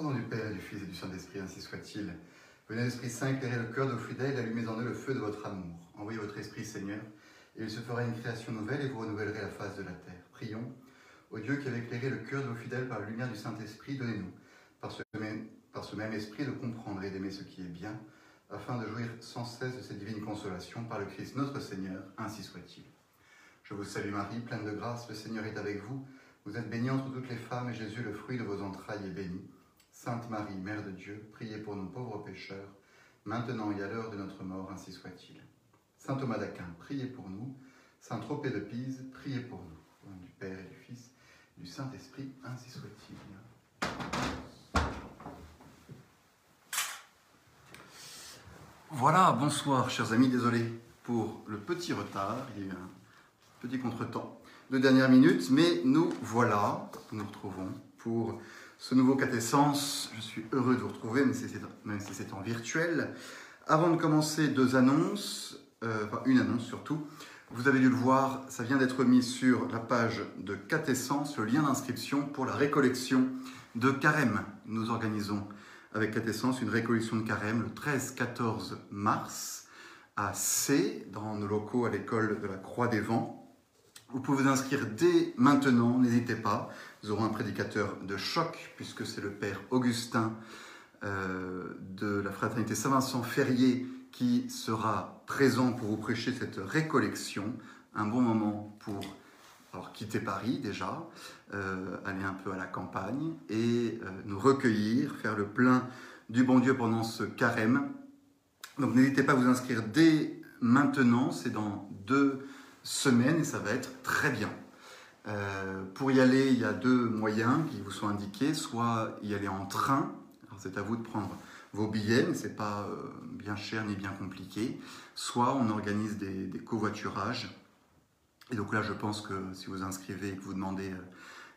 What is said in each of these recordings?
Au nom du Père et du Fils et du Saint-Esprit, ainsi soit-il. Venez, Esprit Saint, éclairer le cœur de vos fidèles, allumez en eux le feu de votre amour. Envoyez votre Esprit, Seigneur, et il se fera une création nouvelle et vous renouvellerez la face de la terre. Prions. Au Dieu qui avait éclairé le cœur de vos fidèles par la lumière du Saint-Esprit, donnez-nous, par ce même Esprit, de comprendre et d'aimer ce qui est bien, afin de jouir sans cesse de cette divine consolation par le Christ notre Seigneur, ainsi soit-il. Je vous salue Marie, pleine de grâce, le Seigneur est avec vous. Vous êtes bénie entre toutes les femmes, et Jésus, le fruit de vos entrailles, est béni. Sainte Marie, Mère de Dieu, priez pour nous pauvres pécheurs, maintenant et à l'heure de notre mort, ainsi soit-il. Saint Thomas d'Aquin, priez pour nous. Saint Tropez de Pise, priez pour nous. Du Père et du Fils, du Saint-Esprit, ainsi soit-il. Voilà, bonsoir chers amis, désolé pour le petit retard, il y a eu un petit contretemps de dernière minute, mais nous voilà, nous nous retrouvons pour ce nouveau catessence. Je suis heureux de vous retrouver, même si c'est en virtuel. Avant de commencer, deux annonces, euh, enfin une annonce surtout. Vous avez dû le voir, ça vient d'être mis sur la page de Catessence, le lien d'inscription pour la récollection de carême. Nous organisons avec Catessence une récollection de carême le 13-14 mars à C, dans nos locaux à l'école de la Croix des Vents. Vous pouvez vous inscrire dès maintenant, n'hésitez pas. Nous aurons un prédicateur de choc, puisque c'est le Père Augustin euh, de la Fraternité Saint-Vincent Ferrier qui sera présent pour vous prêcher cette récollection. Un bon moment pour alors, quitter Paris déjà, euh, aller un peu à la campagne et euh, nous recueillir, faire le plein du bon Dieu pendant ce carême. Donc n'hésitez pas à vous inscrire dès maintenant, c'est dans deux semaines et ça va être très bien. Euh, pour y aller, il y a deux moyens qui vous sont indiqués, soit y aller en train, c'est à vous de prendre vos billets, mais ce n'est pas euh, bien cher ni bien compliqué, soit on organise des, des, covoiturages. Et donc là, je pense que si vous inscrivez et que vous demandez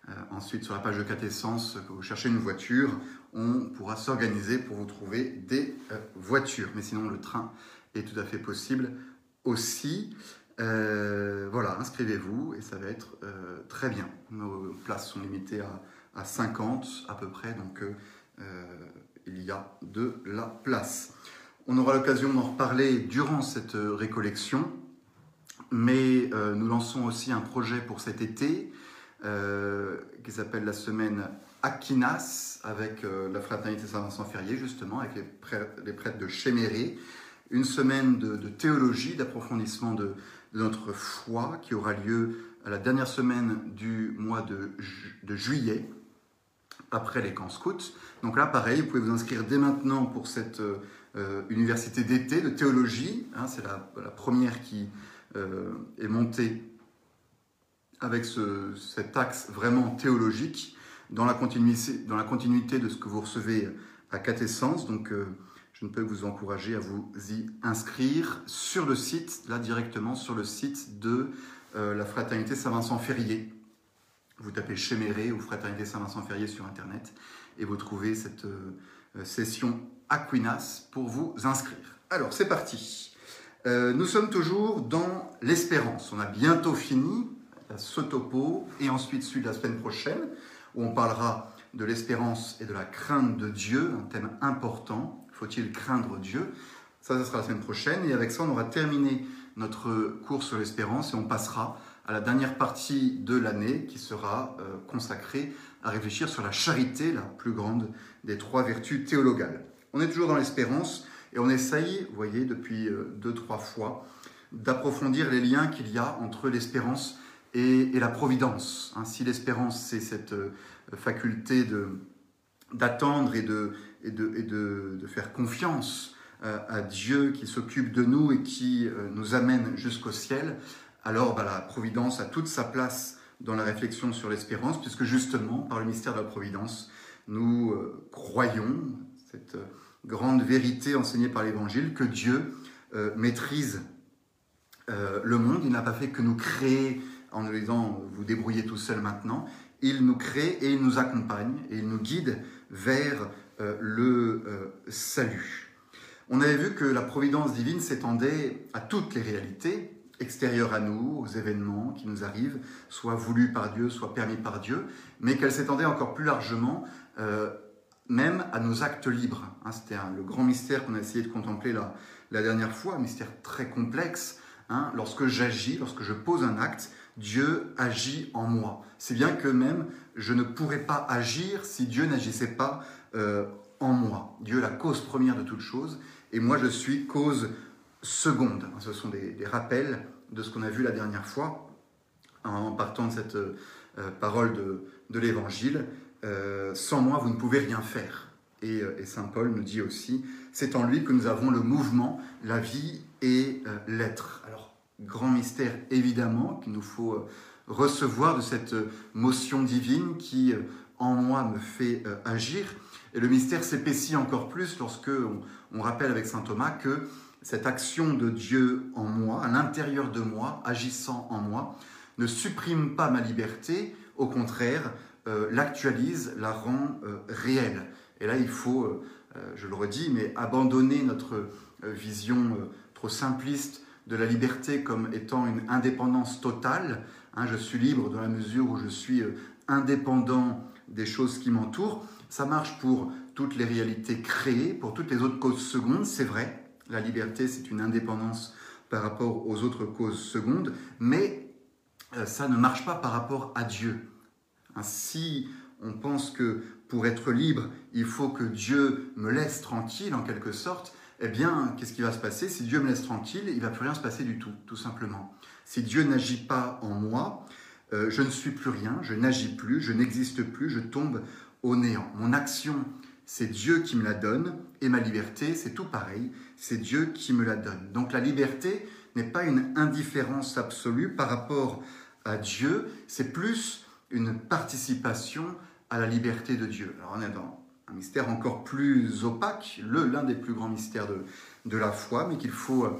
euh, ensuite sur la page de Catessence que vous cherchez une voiture, on pourra s'organiser pour vous trouver des voitures. Mais sinon, le train est tout à fait possible aussi. Euh, voilà, inscrivez-vous et ça va être euh, très bien. Nos places sont limitées à, à 50 à peu près, donc euh, il y a de la place. On aura l'occasion d'en reparler durant cette récollection, mais nous lançons aussi un projet pour cet été qui s'appelle la semaine Aquinas avec la fraternité Saint-Vincent Ferrier, justement, avec les prêtres, de Chéméré. Une semaine de théologie, d'approfondissement de, de notre foi qui aura lieu à la dernière semaine du mois de, ju de juillet, après les camps scouts. Donc là, pareil, vous pouvez vous inscrire dès maintenant pour cette euh, université d'été de théologie. Hein, C'est la, première qui euh, est montée avec ce, cet axe vraiment théologique dans la, continuité, de ce que vous recevez à Catessence. Euh, je ne peux vous encourager à vous y inscrire sur le site, là directement sur le site de euh, la Fraternité Saint-Vincent Ferrier. Vous tapez Chéméré ou Fraternité Saint-Vincent Ferrier sur Internet et vous trouvez cette euh, session Aquinas pour vous inscrire. Alors, c'est parti. Euh, nous sommes toujours dans l'espérance. On a bientôt fini ce topo et ensuite celui de la semaine prochaine où on parlera de l'espérance et de la crainte de Dieu, un thème important faut-il craindre Dieu? Ça, ce sera la semaine prochaine. Et avec ça, on aura terminé notre cours sur l'espérance et on passera à la dernière partie de l'année qui sera euh, consacrée à réfléchir sur la charité, la plus grande des trois vertus théologales. On est toujours dans l'espérance et on essaye, vous voyez, depuis euh, deux, trois fois, d'approfondir les liens qu'il y a entre l'espérance et, la providence. Hein, si l'espérance, c'est cette euh, faculté d'attendre et de, et de, et de, de faire confiance euh, à Dieu qui s'occupe de nous et qui euh, nous amène jusqu'au ciel, alors bah, la providence a toute sa place dans la réflexion sur l'espérance, puisque justement, par le mystère de la providence, nous euh, croyons cette grande vérité enseignée par l'Évangile, que Dieu maîtrise le monde. Il n'a pas fait que nous créer en nous disant vous débrouillez tout seul maintenant. Il nous crée et il nous accompagne et il nous guide vers euh, le euh, salut. On avait vu que la providence divine s'étendait à toutes les réalités extérieures à nous, aux événements qui nous arrivent, soit voulus par Dieu, soit permis par Dieu, mais qu'elle s'étendait encore plus largement euh, même à nos actes libres. Hein, C'était le grand mystère qu'on a essayé de contempler la, la dernière fois, un mystère très complexe. Hein. Lorsque j'agis, lorsque je pose un acte, Dieu agit en moi. C'est bien que même je ne pourrais pas agir si Dieu n'agissait pas euh, en moi. Dieu est la cause première de toute chose, et moi je suis cause seconde. Ce sont des, rappels de ce qu'on a vu la dernière fois en partant de cette euh, parole de, l'Évangile. Euh, sans moi, vous ne pouvez rien faire. Et, Saint Paul nous dit aussi, c'est en lui que nous avons le mouvement, la vie et l'être. Grand mystère évidemment qu'il nous faut euh, recevoir de cette euh, motion divine qui euh, en moi me fait agir. Et le mystère s'épaissit encore plus lorsque on, rappelle avec saint Thomas que cette action de Dieu en moi, à l'intérieur de moi, agissant en moi, ne supprime pas ma liberté, au contraire, l'actualise, la rend réelle. Et là, il faut, je le redis, mais abandonner notre vision trop simpliste de la liberté comme étant une indépendance totale. Hein, je suis libre dans la mesure où je suis euh, indépendant des choses qui m'entourent. Ça marche pour toutes les réalités créées, pour toutes les autres causes secondes, c'est vrai. La liberté, c'est une indépendance par rapport aux autres causes secondes, mais euh, ça ne marche pas par rapport à Dieu. Hein, si on pense que pour être libre, il faut que Dieu me laisse tranquille en quelque sorte, eh bien, qu'est-ce qui va se passer? Si Dieu me laisse tranquille, il ne va plus rien se passer du tout, tout simplement. Si Dieu n'agit pas en moi, euh, je ne suis plus rien, je n'agis plus, je n'existe plus, je tombe au néant. Mon action, c'est Dieu qui me la donne, et ma liberté, c'est tout pareil, c'est Dieu qui me la donne. Donc la liberté n'est pas une indifférence absolue par rapport à Dieu, c'est plus une participation à la liberté de Dieu. Alors on est dans un mystère encore plus opaque, l'un des plus grands mystères de, la foi, mais qu'il faut euh,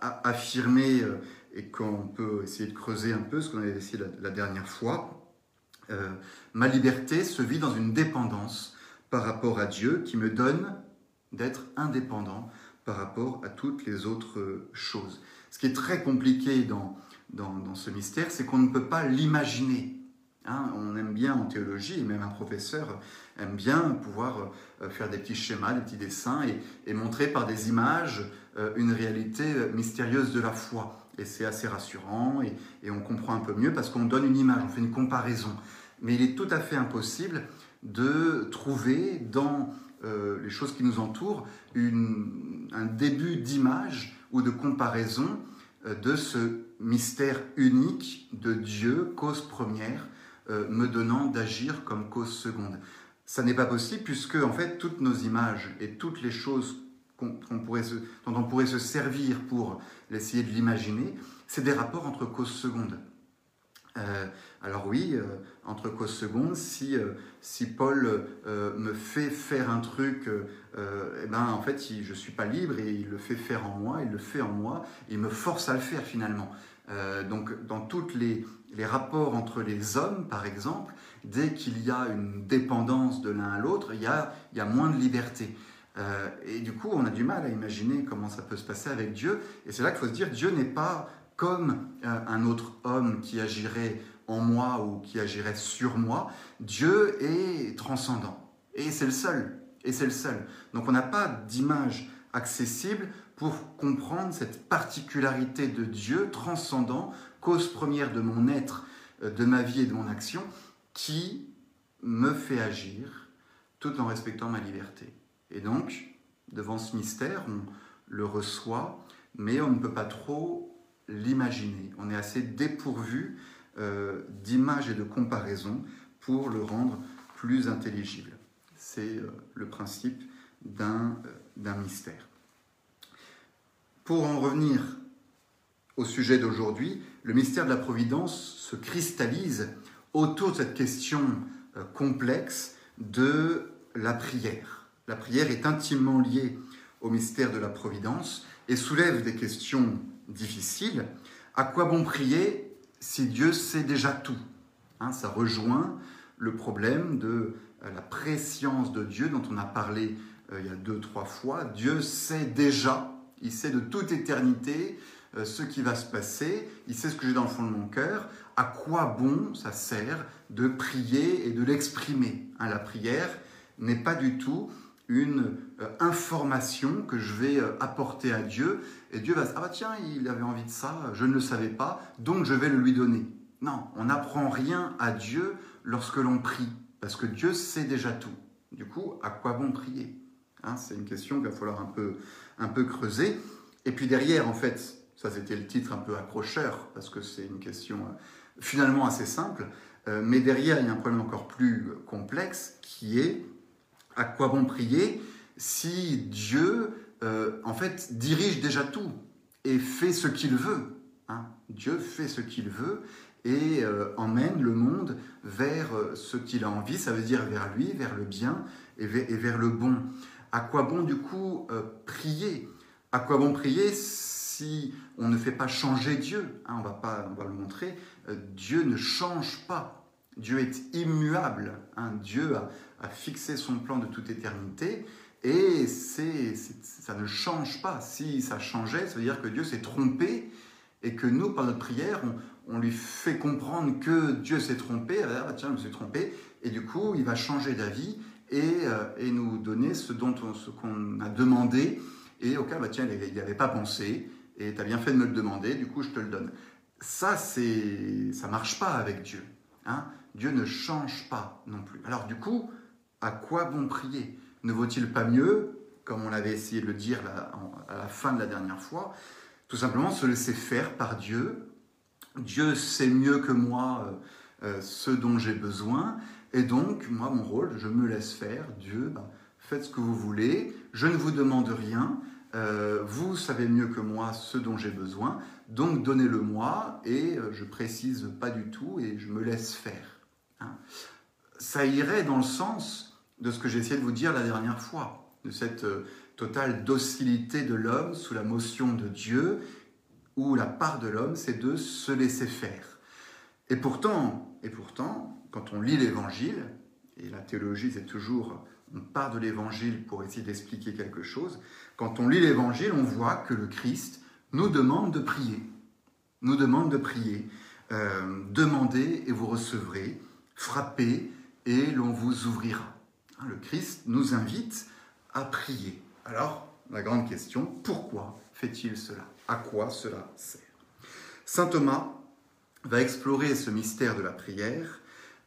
affirmer euh, et qu'on peut essayer de creuser un peu, ce qu'on avait essayé la, dernière fois. Euh, ma liberté se vit dans une dépendance par rapport à Dieu qui me donne d'être indépendant par rapport à toutes les autres choses. Ce qui est très compliqué dans, dans ce mystère, c'est qu'on ne peut pas l'imaginer. Hein, on aime bien en théologie, et même un professeur aime bien pouvoir euh, faire des petits schémas, des petits dessins, et, montrer par des images euh, une réalité euh, mystérieuse de la foi. Et c'est assez rassurant, et, on comprend un peu mieux parce qu'on donne une image, on fait une comparaison. Mais il est tout à fait impossible de trouver dans les choses qui nous entourent un début d'image ou de comparaison de ce mystère unique de Dieu, cause première, euh, me donnant d'agir comme cause seconde. Ça n'est pas possible puisque en fait toutes nos images et toutes les choses pourrait dont on pourrait se servir pour essayer de l'imaginer, c'est des rapports entre causes secondes. Euh, alors oui, euh, entre causes secondes, si, si Paul me fait faire un truc, eh ben, en fait, je ne suis pas libre et il le fait faire en moi, il le fait en moi, il me force à le faire finalement. donc dans toutes les, les rapports entre les hommes, par exemple, dès qu'il y a une dépendance de l'un à l'autre, il, y a, moins de liberté. Euh, et du coup, on a du mal à imaginer comment ça peut se passer avec Dieu. Et c'est là qu'il faut se dire, Dieu n'est pas comme euh, un autre homme qui agirait en moi ou qui agirait sur moi. Dieu est transcendant. Et c'est le seul. Et c'est le seul. Donc on n'a pas d'image accessible pour comprendre cette particularité de Dieu transcendant cause première de mon être, euh, de ma vie et de mon action, qui me fait agir tout en respectant ma liberté. Et donc, devant ce mystère, on le reçoit, mais on ne peut pas trop l'imaginer. On est assez dépourvu euh, d'images et de comparaisons pour le rendre plus intelligible. C'est euh, le principe d'un mystère. Pour en revenir au sujet d'aujourd'hui, le mystère de la Providence se cristallise autour de cette question euh, complexe de la prière. La prière est intimement liée au mystère de la Providence et soulève des questions difficiles. À quoi bon prier si Dieu sait déjà tout? Hein, Ça rejoint le problème de euh, la préscience de Dieu dont on a parlé euh, il y a deux, trois fois. Dieu sait déjà, il sait de toute éternité ce qui va se passer, il sait ce que j'ai dans le fond de mon cœur, à quoi bon ça sert de prier et de l'exprimer. Hein, la prière n'est pas du tout une euh, information que je vais euh, apporter à Dieu et Dieu va se dire, ah bah tiens, il avait envie de ça, je ne le savais pas, donc je vais le lui donner. Non, on n'apprend rien à Dieu lorsque l'on prie, parce que Dieu sait déjà tout. Du coup, à quoi bon prier hein, C'est une question qu'il va falloir un peu, un peu creuser. Et puis derrière, en fait, ça c'était le titre un peu accrocheur, parce que c'est une question euh, finalement assez simple, mais derrière, il y a un problème encore plus complexe qui est à quoi bon prier si Dieu, euh, en fait, dirige déjà tout et fait ce qu'il veut hein? Dieu fait ce qu'il veut et euh, emmène le monde vers euh, ce qu'il a envie, ça veut dire vers lui, vers le bien et vers, le bon. À quoi bon du coup prier? À quoi bon prier si on ne fait pas changer Dieu hein, on, va pas, on va le montrer. Dieu ne change pas. Dieu est immuable. Hein. Dieu a, fixé son plan de toute éternité et c'est, ça ne change pas. Si ça changeait, ça veut dire que Dieu s'est trompé et que nous, par notre prière, on, lui fait comprendre que Dieu s'est trompé. Ah, tiens, je me suis trompé. Et du coup, il va changer d'avis et, euh, nous donner ce, dont ce qu'on a demandé et auquel, bah, tiens, il n'y avait pas pensé et tu as bien fait de me le demander, du coup, je te le donne. Ça, c'est, ça marche pas avec Dieu. Hein Dieu ne change pas non plus. Alors du coup, à quoi bon prier? Ne vaut-il pas mieux, comme on l'avait essayé de le dire à la fin de la dernière fois, tout simplement se laisser faire par Dieu? Dieu sait mieux que moi euh, euh, ce dont j'ai besoin, et donc, moi, mon rôle, je me laisse faire. Dieu, ben, faites ce que vous voulez, je ne vous demande rien, euh, vous savez mieux que moi ce dont j'ai besoin, donc donnez-le-moi, et je précise pas du tout, et je me laisse faire. Hein. Ça irait dans le sens de ce que j'ai essayé de vous dire la dernière fois, de cette euh, totale docilité de l'homme sous la motion de Dieu, où la part de l'homme, c'est de se laisser faire. Et pourtant, et pourtant, quand on lit l'Évangile, et la théologie, c'est toujours, on part de l'Évangile pour essayer d'expliquer quelque chose, quand on lit l'Évangile, on voit que le Christ nous demande de prier. Nous demande de prier. Euh, demandez et vous recevrez, frappez et l'on vous ouvrira. Hein, le Christ nous invite à prier. Alors, la grande question, pourquoi fait-il cela? À quoi cela sert? Saint Thomas va explorer ce mystère de la prière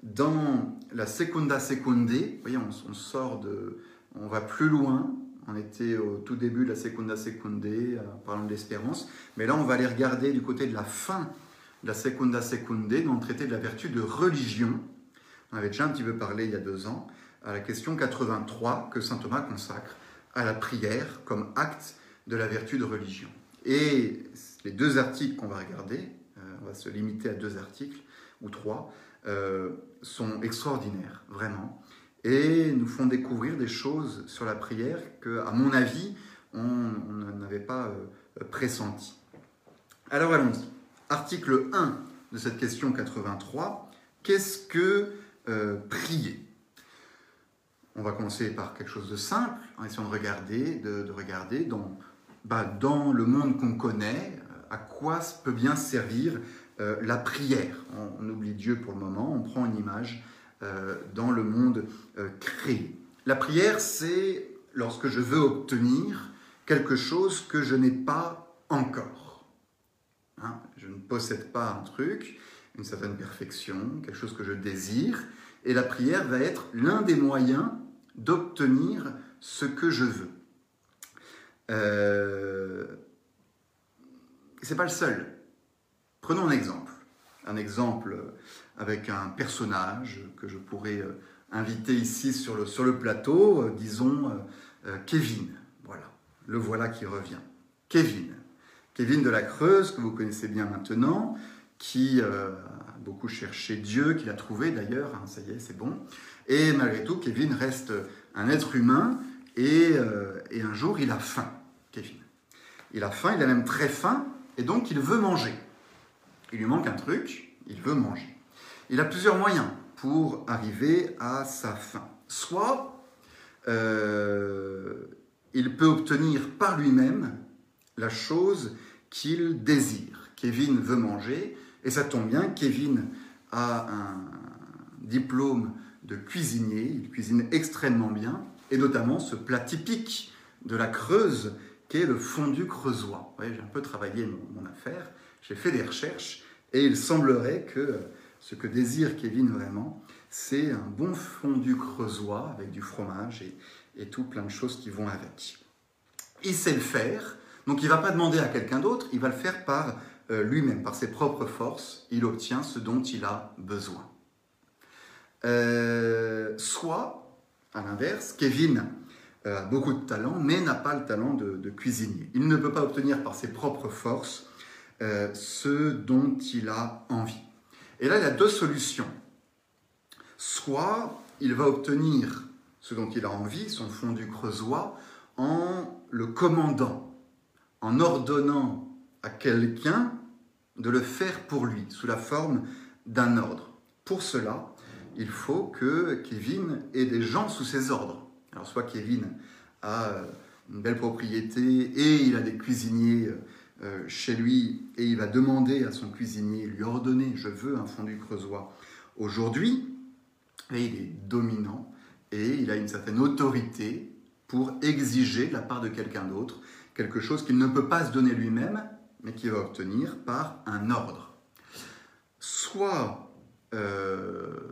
dans la Secunda Secunde. Vous voyez, on, sort de. On va plus loin. On était au tout début de la Secunda Secunde, euh, parlant de l'espérance. Mais là, on va aller regarder du côté de la fin de la Secunda Secunde, dans le traité de la vertu de religion. On avait déjà un petit peu parlé il y a deux ans à la question 83 que saint Thomas consacre à la prière comme acte de la vertu de religion. Et les deux articles qu'on va regarder, euh, on va se limiter à deux articles ou trois, euh, sont extraordinaires, vraiment, et nous font découvrir des choses sur la prière que, à mon avis, on n'avait pas euh, pressenti. Alors allons-y. Article 1 de cette question 83. Qu'est-ce que prier? On va commencer par quelque chose de simple, en essayant de regarder, de, regarder dans, bah, dans le monde qu'on connaît, euh, à quoi peut bien servir euh, la prière. On, oublie Dieu pour le moment, on prend une image euh, dans le monde créé. La prière, c'est lorsque je veux obtenir quelque chose que je n'ai pas encore. Hein, je ne possède pas un truc, une certaine perfection, quelque chose que je désire, et la prière va être l'un des moyens d'obtenir ce que je veux. Euh, c'est pas le seul. Prenons un exemple. Un exemple avec un personnage que je pourrais euh, inviter ici sur le, plateau, euh, disons euh, Kevin. Voilà, le voilà qui revient. Kevin. Kevin de la Creuse, que vous connaissez bien maintenant, qui a beaucoup cherché Dieu, qu'il a trouvé d'ailleurs, hein, ça y est, c'est bon, et malgré tout, Kevin reste un être humain euh, et, un jour, il a faim, Kevin. Il a faim, il a même très faim, et donc il veut manger. Il lui manque un truc, il veut manger. Il a plusieurs moyens pour arriver à sa faim. Soit euh, il peut obtenir par lui-même la chose qu'il désire. Kevin veut manger, et ça tombe bien, Kevin a un diplôme de cuisinier, il cuisine extrêmement bien, et notamment ce plat typique de la Creuse qui est le fondu creusois. Vous j'ai un peu travaillé mon, affaire, j'ai fait des recherches, et il semblerait que ce que désire Kevin vraiment, c'est un bon fondu creusois avec du fromage et, tout plein de choses qui vont avec. Il sait le faire, donc il ne va pas demander à quelqu'un d'autre, il va le faire par euh, lui-même, par ses propres forces, il obtient ce dont il a besoin. Euh, soit, à l'inverse, Kevin euh, a beaucoup de talent, mais n'a pas le talent de, cuisinier. Il ne peut pas obtenir par ses propres forces ce dont il a envie. Et là, il a deux solutions. Soit il va obtenir ce dont il a envie, son fondu creusois, en le commandant, en ordonnant à quelqu'un de le faire pour lui, sous la forme d'un ordre. Pour cela, il faut que Kevin ait des gens sous ses ordres. Alors soit Kevin a euh, une belle propriété et il a des cuisiniers euh, chez lui et il va demander à son cuisinier, lui ordonner, je veux un fondu creusois aujourd'hui, et il est dominant et il a une certaine autorité pour exiger de la part de quelqu'un d'autre quelque chose qu'il ne peut pas se donner lui-même, mais qu'il va obtenir par un ordre. Soit, euh,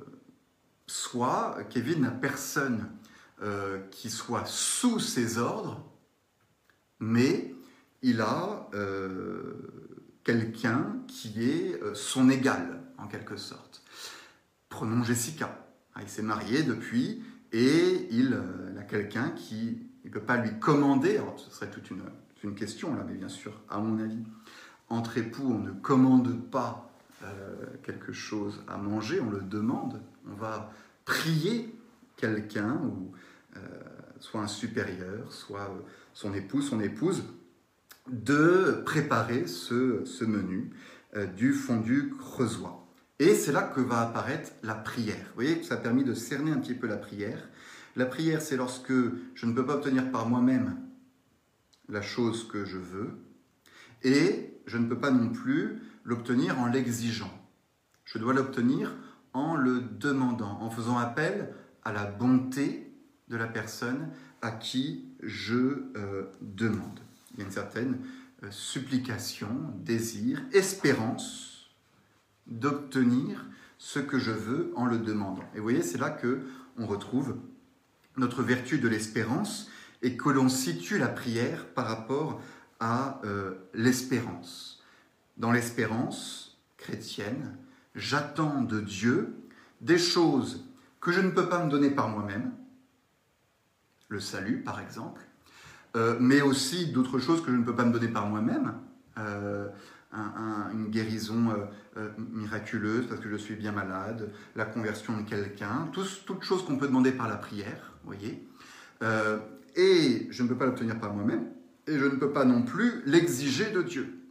soit Kevin n'a personne euh, qui soit sous ses ordres, mais il a euh, quelqu'un qui est son égal, en quelque sorte. Prenons Jessica. Ah, il s'est marié depuis et il a quelqu'un qui ne peut pas lui commander, ce serait toute une, question là, mais bien sûr, à mon avis, entre époux, on ne commande pas euh, quelque chose à manger, on le demande, on va prier quelqu'un, euh, soit un supérieur, soit euh, son époux, son épouse, de préparer ce, ce menu du fondu creusois. Et c'est là que va apparaître la prière. Vous voyez que ça a permis de cerner un petit peu la prière. La prière, c'est lorsque je ne peux pas obtenir par moi-même la chose que je veux, et je ne peux pas non plus l'obtenir en l'exigeant. Je dois l'obtenir en le demandant, en faisant appel à la bonté de la personne à qui je euh, demande. Il y a une certaine euh, supplication, désir, espérance d'obtenir ce que je veux en le demandant. Et vous voyez, c'est là que on retrouve notre vertu de l'espérance et que l'on situe la prière par rapport à euh, l'espérance. Dans l'espérance chrétienne, j'attends de Dieu des choses que je ne peux pas me donner par moi-même, le salut par exemple, euh, mais aussi d'autres choses que je ne peux pas me donner par moi-même, euh, une guérison miraculeuse parce que je suis bien malade, la conversion de quelqu'un, toutes choses qu'on peut demander par la prière, voyez. et je ne peux pas l'obtenir par moi-même, et je ne peux pas non plus l'exiger de Dieu.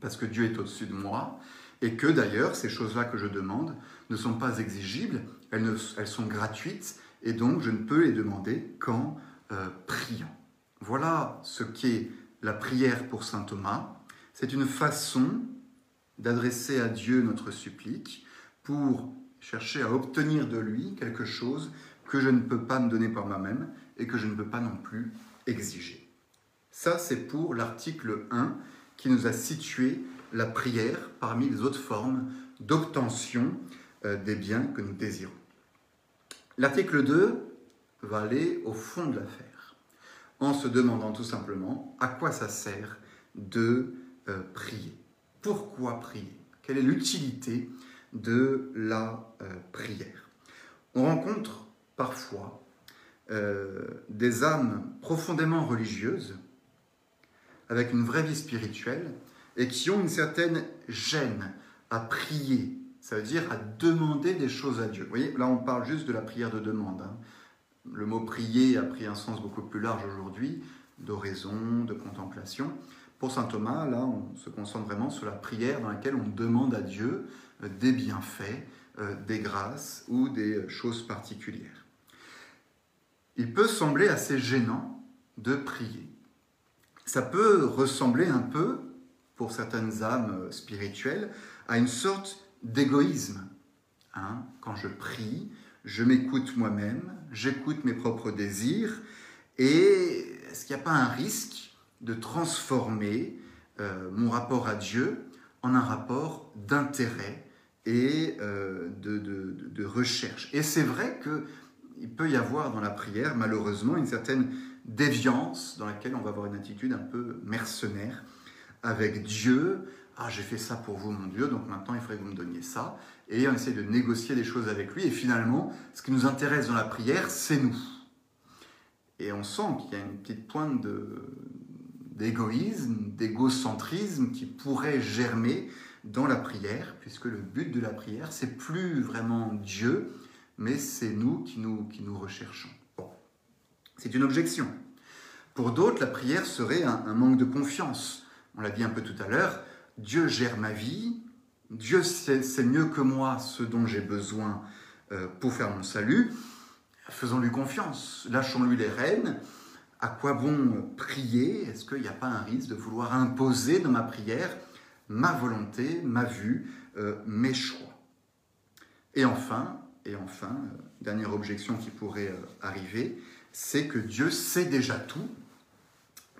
Parce que Dieu est au-dessus de moi, et que d'ailleurs, ces choses-là que je demande ne sont pas exigibles, elles, sont gratuites, et donc je ne peux les demander qu'en euh, priant. Voilà ce qu'est la prière pour Saint Thomas. C'est une façon d'adresser à Dieu notre supplique pour chercher à obtenir de lui quelque chose que je ne peux pas me donner par moi-même et que je ne peux pas non plus exiger. Ça, c'est pour l'article 1 qui nous a situé la prière parmi les autres formes d'obtention euh, des biens que nous désirons. L'article 2 va aller au fond de l'affaire, en se demandant tout simplement à quoi ça sert de euh, prier. Pourquoi prier? Quelle est l'utilité de la euh, prière? On rencontre parfois des âmes profondément religieuses avec une vraie vie spirituelle et qui ont une certaine gêne à prier, ça veut dire à demander des choses à Dieu. Vous voyez, là on parle juste de la prière de demande. Hein. Le mot prier a pris un sens beaucoup plus large aujourd'hui, d'oraison, de contemplation. Pour saint Thomas, là, on se concentre vraiment sur la prière dans laquelle on demande à Dieu euh, des bienfaits, euh, des grâces ou des choses particulières. Il peut sembler assez gênant de prier ça peut ressembler un peu, pour certaines âmes spirituelles, à une sorte d'égoïsme. Hein. Quand je prie, je m'écoute moi-même, j'écoute mes propres désirs, et est-ce qu'il n'y a pas un risque de transformer euh, mon rapport à Dieu en un rapport d'intérêt et euh, de, recherche? Et c'est vrai qu'il peut y avoir dans la prière, malheureusement, une certaine déviance dans laquelle on va avoir une attitude un peu mercenaire avec Dieu. Ah, j'ai fait ça pour vous, mon Dieu, donc maintenant il faudrait que vous me donniez ça. Et on essaie de négocier des choses avec lui. Et finalement, ce qui nous intéresse dans la prière, c'est nous. Et on sent qu'il y a une petite pointe d'égoïsme, d'égocentrisme qui pourrait germer dans la prière, puisque le but de la prière, c'est plus vraiment Dieu, mais c'est nous qui nous, qui nous recherchons. C'est une objection. Pour d'autres, la prière serait un, manque de confiance. On l'a dit un peu tout à l'heure, Dieu gère ma vie, Dieu sait, mieux que moi ce dont j'ai besoin euh, pour faire mon salut. Faisons-lui confiance, lâchons-lui les rênes. À quoi bon prier? Est-ce qu'il n'y a pas un risque de vouloir imposer dans ma prière ma volonté, ma vue, euh, mes choix? Et enfin, et enfin, euh, dernière objection qui pourrait arriver, c'est que Dieu sait déjà tout.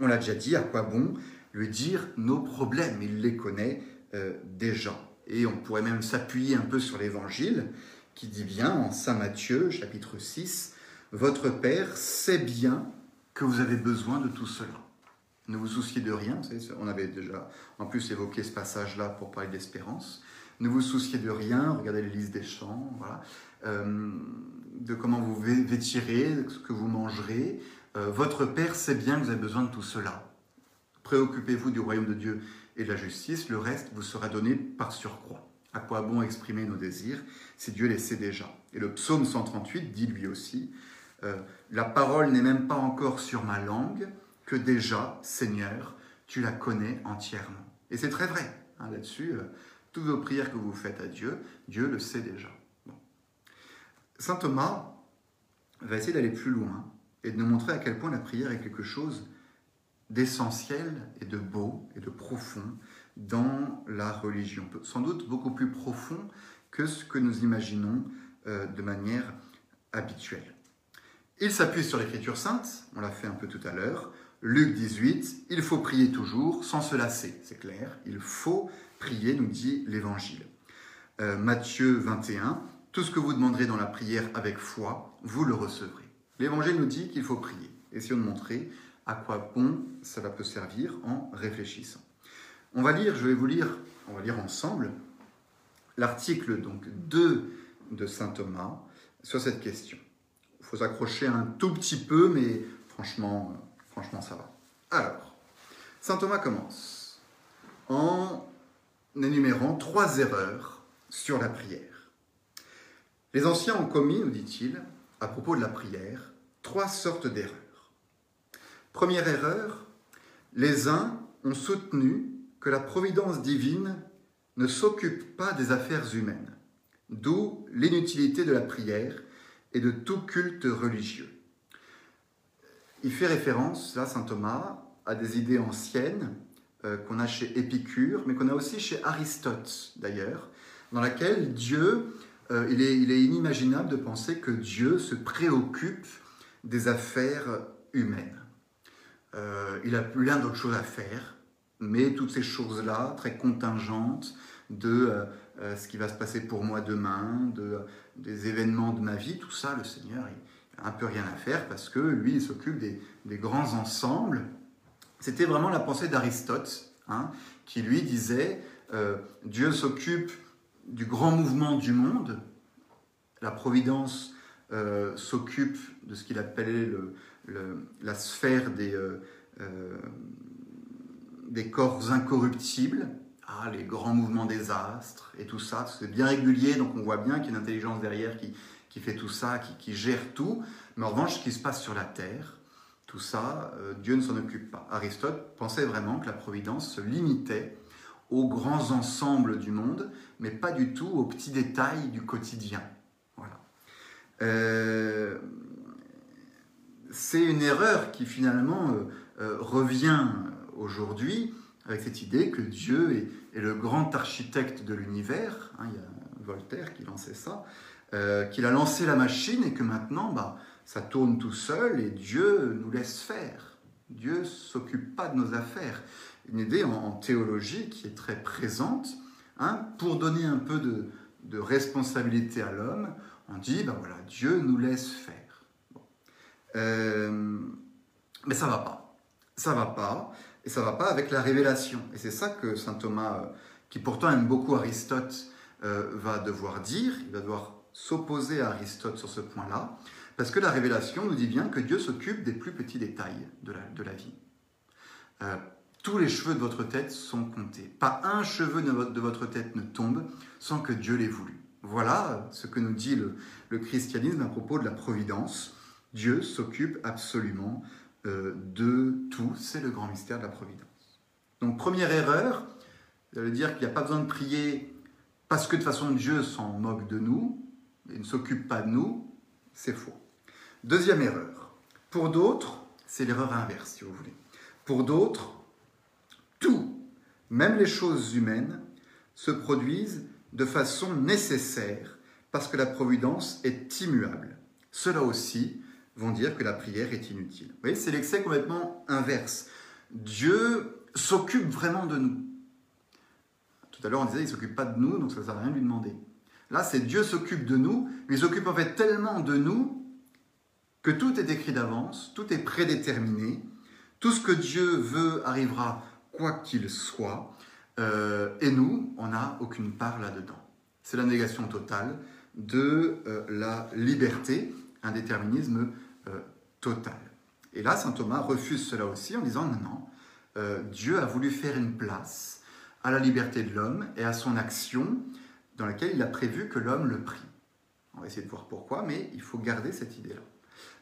On l'a déjà dit, à quoi bon lui dire nos problèmes? Il les connaît déjà. Et on pourrait même s'appuyer un peu sur l'Évangile qui dit bien en Saint Matthieu, chapitre 6, Votre Père sait bien que vous avez besoin de tout cela. Ne vous souciez de rien, on avait déjà en plus évoqué ce passage-là pour parler d'espérance. Ne vous souciez de rien, regardez les listes des chants, voilà. Euh, de comment vous vêtirez, ce que vous mangerez. Euh, votre Père sait bien que vous avez besoin de tout cela. Préoccupez-vous du royaume de Dieu et la justice, le reste vous sera donné par surcroît. À quoi bon exprimer nos désirs si Dieu les sait déjà? Et le psaume 138 dit lui aussi, euh, La parole n'est même pas encore sur ma langue, que déjà, Seigneur, tu la connais entièrement. Et c'est très vrai hein, là-dessus. toutes vos prières que vous faites à Dieu, Dieu le sait déjà. Saint Thomas va essayer d'aller plus loin et de nous montrer à quel point la prière est quelque chose d'essentiel et de beau et de profond dans la religion, sans doute beaucoup plus profond que ce que nous imaginons euh, de manière habituelle. Il s'appuie sur l'écriture sainte, on l'a fait un peu tout à l'heure. Luc 18, il faut prier toujours sans se lasser, c'est clair, il faut prier, nous dit l'Évangile. Euh, Matthieu 21, tout ce que vous demanderez dans la prière avec foi, vous le recevrez. L'Évangile nous dit qu'il faut prier. Essayons de montrer à quoi bon cela peut servir en réfléchissant. On va lire, je vais vous lire, on va lire ensemble l'article donc 2 de saint Thomas sur cette question. Il faut s'accrocher un tout petit peu, mais franchement, franchement ça va. Alors, saint Thomas commence en énumérant trois erreurs sur la prière. Les anciens ont commis, nous dit-il, à propos de la prière, trois sortes d'erreurs. Première erreur, les uns ont soutenu que la providence divine ne s'occupe pas des affaires humaines, d'où l'inutilité de la prière et de tout culte religieux. Il fait référence, là, saint Thomas, à des idées anciennes euh, qu'on a chez Épicure, mais qu'on a aussi chez Aristote d'ailleurs, dans laquelle Dieu euh, il, est, inimaginable de penser que Dieu se préoccupe des affaires humaines. Euh, il a plein d'autres choses à faire, mais toutes ces choses-là, très contingentes de euh, ce qui va se passer pour moi demain, de, des événements de ma vie, tout ça, le Seigneur, il n'a un peu rien à faire parce que lui, il s'occupe des, grands ensembles. C'était vraiment la pensée d'Aristote, hein, qui lui disait, Dieu s'occupe du grand mouvement du monde. La Providence euh, s'occupe de ce qu'il appelait la sphère des, euh, euh, des corps incorruptibles, ah, les grands mouvements des astres et tout ça. C'est bien régulier, donc on voit bien qu'il y a une intelligence derrière qui, fait tout ça, qui, gère tout. Mais en revanche, ce qui se passe sur la Terre, tout ça, Dieu ne s'en occupe pas. Aristote pensait vraiment que la Providence se limitait aux grands ensembles du monde, mais pas du tout aux petits détails du quotidien. Voilà. Euh, c'est une erreur qui finalement euh, euh, revient aujourd'hui avec cette idée que Dieu est, le grand architecte de l'univers. Hein, il y a Voltaire qui lançait ça. euh, qu'il a lancé la machine et que maintenant, bah, ça tourne tout seul et Dieu nous laisse faire. Dieu s'occupe pas de nos affaires. Une idée en, théologie qui est très présente, hein, pour donner un peu de, responsabilité à l'homme, on dit, ben voilà, Dieu nous laisse faire. Euh, mais ça va pas. Ça va pas. Et ça va pas avec la révélation. Et c'est ça que saint Thomas, euh, qui pourtant aime beaucoup Aristote, euh, va devoir dire. Il va devoir s'opposer à Aristote sur ce point-là. Parce que la révélation nous dit bien que Dieu s'occupe des plus petits détails de la, de la vie. Tous les cheveux de votre tête sont comptés. Pas un cheveu de votre, de votre tête ne tombe sans que Dieu l'ait voulu. Voilà ce que nous dit le, le christianisme à propos de la providence. Dieu s'occupe absolument euh, de tout, c'est le grand mystère de la providence. Donc première erreur, ça veut dire qu'il n'y a pas besoin de prier parce que de façon Dieu s'en moque de nous et ne s'occupe pas de nous, c'est faux. Deuxième erreur, pour d'autres, c'est l'erreur inverse si vous voulez. Pour d'autres, tout, même les choses humaines, se produisent de façon nécessaire parce que la providence est immuable. Cela aussi, vont dire que la prière est inutile. Vous voyez, c'est l'excès complètement inverse. Dieu s'occupe vraiment de nous. Tout à l'heure, on disait, il ne s'occupe pas de nous, donc ça ne sert à rien de lui demander. Là, c'est Dieu s'occupe de nous, mais il s'occupe en fait tellement de nous que tout est écrit d'avance, tout est prédéterminé, tout ce que Dieu veut arrivera quoi qu'il soit, euh, et nous, on n'a aucune part là-dedans. C'est la négation totale de euh, la liberté, un déterminisme euh, total. Et là, saint Thomas refuse cela aussi en disant non, non, euh, Dieu a voulu faire une place à la liberté de l'homme et à son action dans laquelle il a prévu que l'homme le prie. On va essayer de voir pourquoi, mais il faut garder cette idée-là.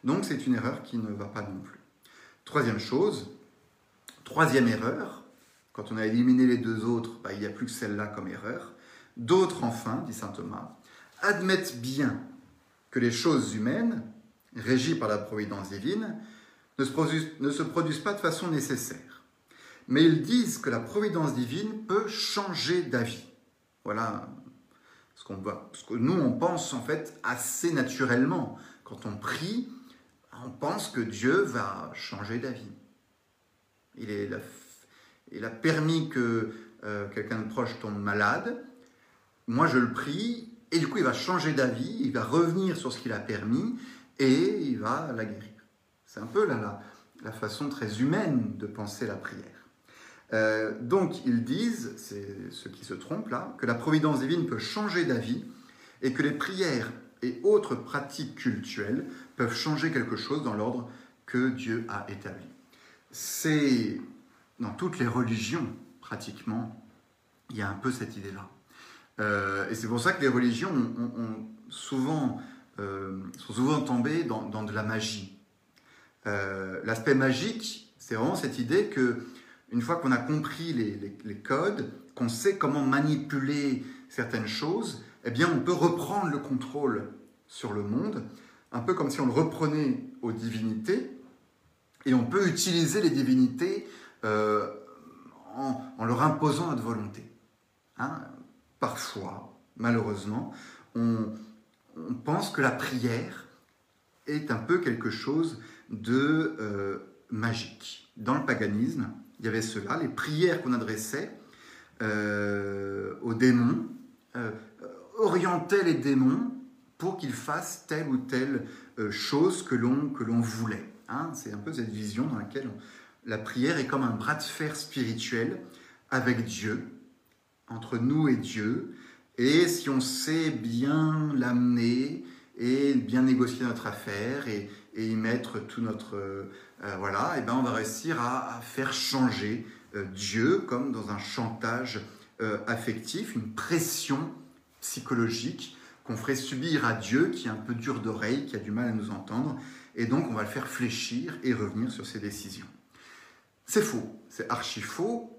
Donc c'est une erreur qui ne va pas non plus. Troisième chose, troisième erreur, quand on a éliminé les deux autres, bah, il n'y a plus que celle-là comme erreur. D'autres enfin, dit saint Thomas, admettent bien que les choses humaines régies par la providence divine, ne se, produisent, ne se produisent pas de façon nécessaire. Mais ils disent que la providence divine peut changer d'avis. Voilà ce qu'on voit. Que nous, on pense en fait assez naturellement. Quand on prie, on pense que Dieu va changer d'avis. Il, il, a permis que euh, quelqu'un de proche tombe malade. Moi, je le prie, et du coup, il va changer d'avis, il va revenir sur ce qu'il a permis, et il va la guérir. C'est un peu la, façon très humaine de penser la prière. Euh, donc ils disent, c'est ceux qui se trompent là, que la providence divine peut changer d'avis et que les prières et autres pratiques cultuelles peuvent changer quelque chose dans l'ordre que Dieu a établi. C'est dans toutes les religions pratiquement, il y a un peu cette idée-là. Euh, et c'est pour ça que les religions ont souvent euh, sont souvent tombés dans, de la magie. Euh, l'aspect magique, c'est vraiment cette idée que une fois qu'on a compris les, codes, qu'on sait comment manipuler certaines choses, eh bien, on peut reprendre le contrôle sur le monde, un peu comme si on le reprenait aux divinités, et on peut utiliser les divinités euh, en, leur imposant notre volonté. Hein Parfois, malheureusement, on, on pense que la prière est un peu quelque chose de euh, magique. Dans le paganisme, il y avait cela, les prières qu'on adressait euh, aux démons euh, orientaient les démons pour qu'ils fassent telle ou telle chose que l'on que l'on voulait. Hein. C'est un peu cette vision dans laquelle la prière est comme un bras de fer spirituel avec Dieu, entre nous et Dieu, et si on sait bien l'amener et bien négocier notre affaire et, y mettre tout notre... Euh, voilà, et ben on va réussir à, faire changer euh, Dieu comme dans un chantage euh, affectif, une pression psychologique qu'on ferait subir à Dieu qui est un peu dur d'oreille, qui a du mal à nous entendre, et donc on va le faire fléchir et revenir sur ses décisions. C'est faux, c'est archi faux,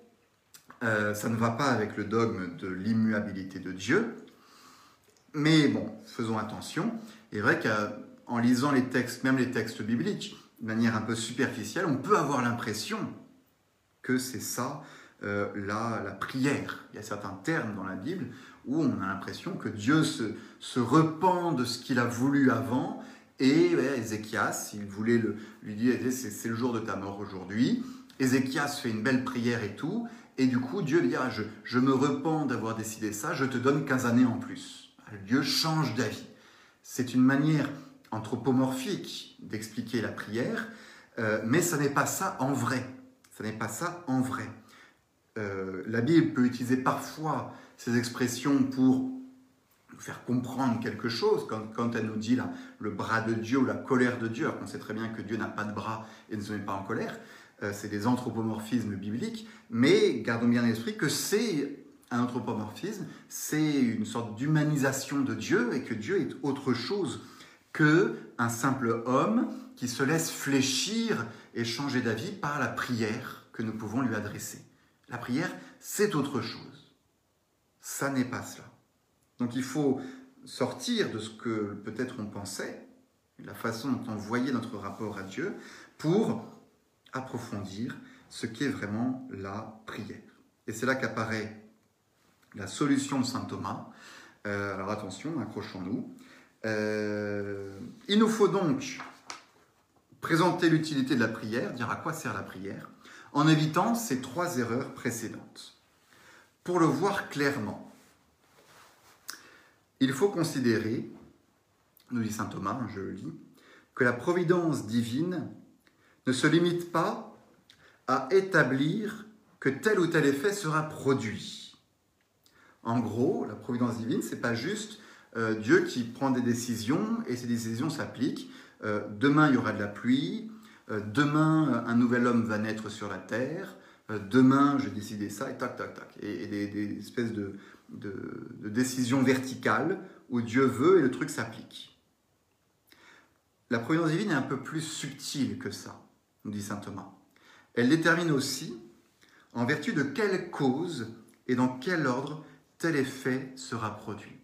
euh, ça ne va pas avec le dogme de l'immuabilité de Dieu. Mais bon, faisons attention. Il est vrai qu'en lisant les textes, même les textes bibliques, de manière un peu superficielle, on peut avoir l'impression que c'est ça euh, la, prière. Il y a certains termes dans la Bible où on a l'impression que Dieu se, se repent de ce qu'il a voulu avant. Et Ézéchias, il voulait lui dire, c'est le jour de ta mort aujourd'hui. Ézéchias fait une belle prière et tout. Et du coup, Dieu dit, ah, je, je me repens d'avoir décidé ça, je te donne 15 années en plus. Dieu change d'avis. C'est une manière anthropomorphique d'expliquer la prière, euh, mais ce n'est pas ça en vrai. Ce n'est pas ça en vrai. Euh, la Bible peut utiliser parfois ces expressions pour nous faire comprendre quelque chose, quand, quand elle nous dit le bras de Dieu ou la colère de Dieu, on sait très bien que Dieu n'a pas de bras et ne se met pas en colère, c'est des anthropomorphismes bibliques, mais gardons bien à l'esprit que c'est un anthropomorphisme, c'est une sorte d'humanisation de Dieu et que Dieu est autre chose que un simple homme qui se laisse fléchir et changer d'avis par la prière que nous pouvons lui adresser. La prière, c'est autre chose. Ça n'est pas cela. Donc il faut sortir de ce que peut-être on pensait, la façon dont on voyait notre rapport à Dieu, pour approfondir ce qu'est vraiment la prière. Et c'est là qu'apparaît la solution de saint Thomas. Euh, alors attention, accrochons-nous. Euh, il nous faut donc présenter l'utilité de la prière, dire à quoi sert la prière, en évitant ces trois erreurs précédentes. Pour le voir clairement, il faut considérer, nous dit saint Thomas, je le lis, que la providence divine ne se limite pas à établir que tel ou tel effet sera produit. En gros, la providence divine, c'est pas juste euh, Dieu qui prend des décisions et ces décisions s'appliquent. Euh, demain, il y aura de la pluie. Euh, demain, un nouvel homme va naître sur la terre. demain, j'ai décidé ça et tac, tac, tac. Et, des, espèces de décisions verticales où Dieu veut et le truc s'applique. La providence divine est un peu plus subtile que ça, dit saint Thomas. Elle détermine aussi en vertu de quelle cause et dans quel ordre tel effet sera produit.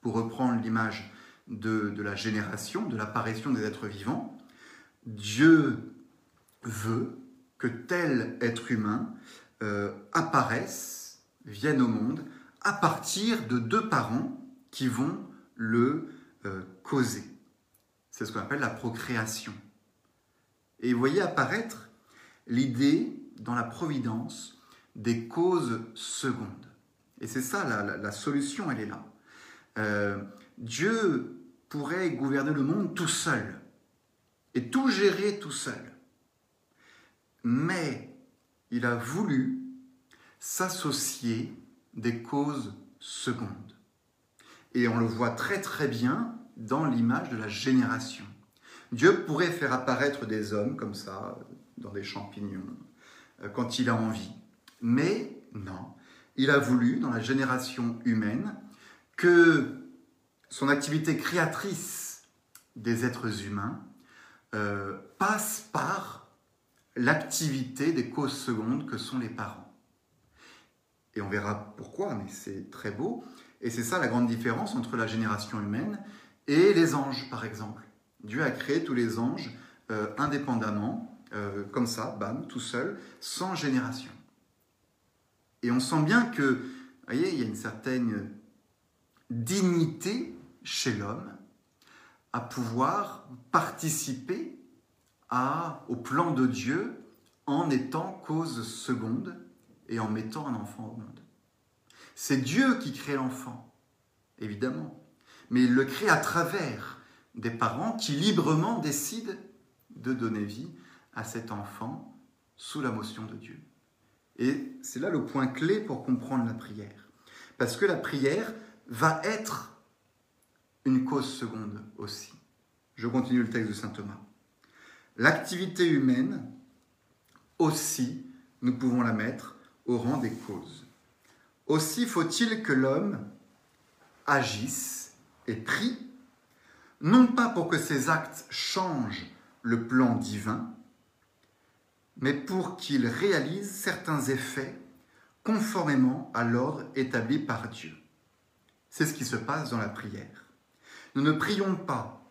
Pour reprendre l'image de, la génération, de l'apparition des êtres vivants, Dieu veut que tel être humain euh, apparaisse, vienne au monde, à partir de deux parents qui vont le euh, causer. C'est ce qu'on appelle la procréation. Et vous voyez apparaître l'idée dans la providence des causes secondes. Et c'est ça, la, solution, elle est là. Euh, Dieu pourrait gouverner le monde tout seul et tout gérer tout seul. Mais il a voulu s'associer des causes secondes. Et on le voit très très bien dans l'image de la génération. Dieu pourrait faire apparaître des hommes comme ça, dans des champignons, euh, quand il a envie. Mais non, il a voulu, dans la génération humaine, que son activité créatrice des êtres humains euh, passe par l'activité des causes secondes que sont les parents. Et on verra pourquoi, mais c'est très beau. Et c'est ça la grande différence entre la génération humaine et les anges, par exemple. Dieu a créé tous les anges euh, indépendamment, euh, comme ça, bam, tout seul, sans génération. Et on sent bien que, vous voyez, il y a une certaine dignité chez l'homme à pouvoir participer au plan de Dieu en étant cause seconde et en mettant un enfant au monde. C'est Dieu qui crée l'enfant, évidemment, mais il le crée à travers des parents qui librement décident de donner vie à cet enfant sous la motion de Dieu. Et c'est là le point clé pour comprendre la prière. Parce que la prière va être une cause seconde aussi. Je continue le texte de Saint Thomas. L'activité humaine aussi, nous pouvons la mettre au rang des causes. Aussi faut-il que l'homme agisse et prie, non pas pour que ses actes changent le plan divin, mais pour qu'il réalise certains effets conformément à l'ordre établi par Dieu. C'est ce qui se passe dans la prière. Nous ne prions pas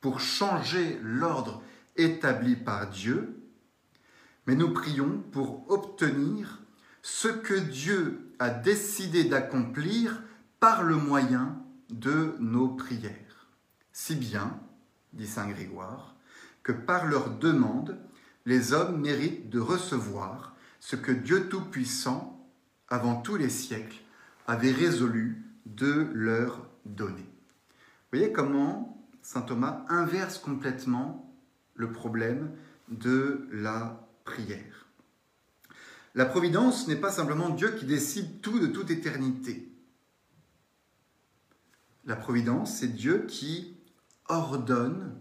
pour changer l'ordre établi par Dieu, mais nous prions pour obtenir ce que Dieu a décidé d'accomplir par le moyen de nos prières. Si bien, dit Saint Grégoire, que par leur demande, les hommes méritent de recevoir ce que Dieu Tout-Puissant, avant tous les siècles, avait résolu de leur donner. Vous voyez comment Saint Thomas inverse complètement le problème de la prière. La providence n'est pas simplement Dieu qui décide tout de toute éternité. La providence, c'est Dieu qui ordonne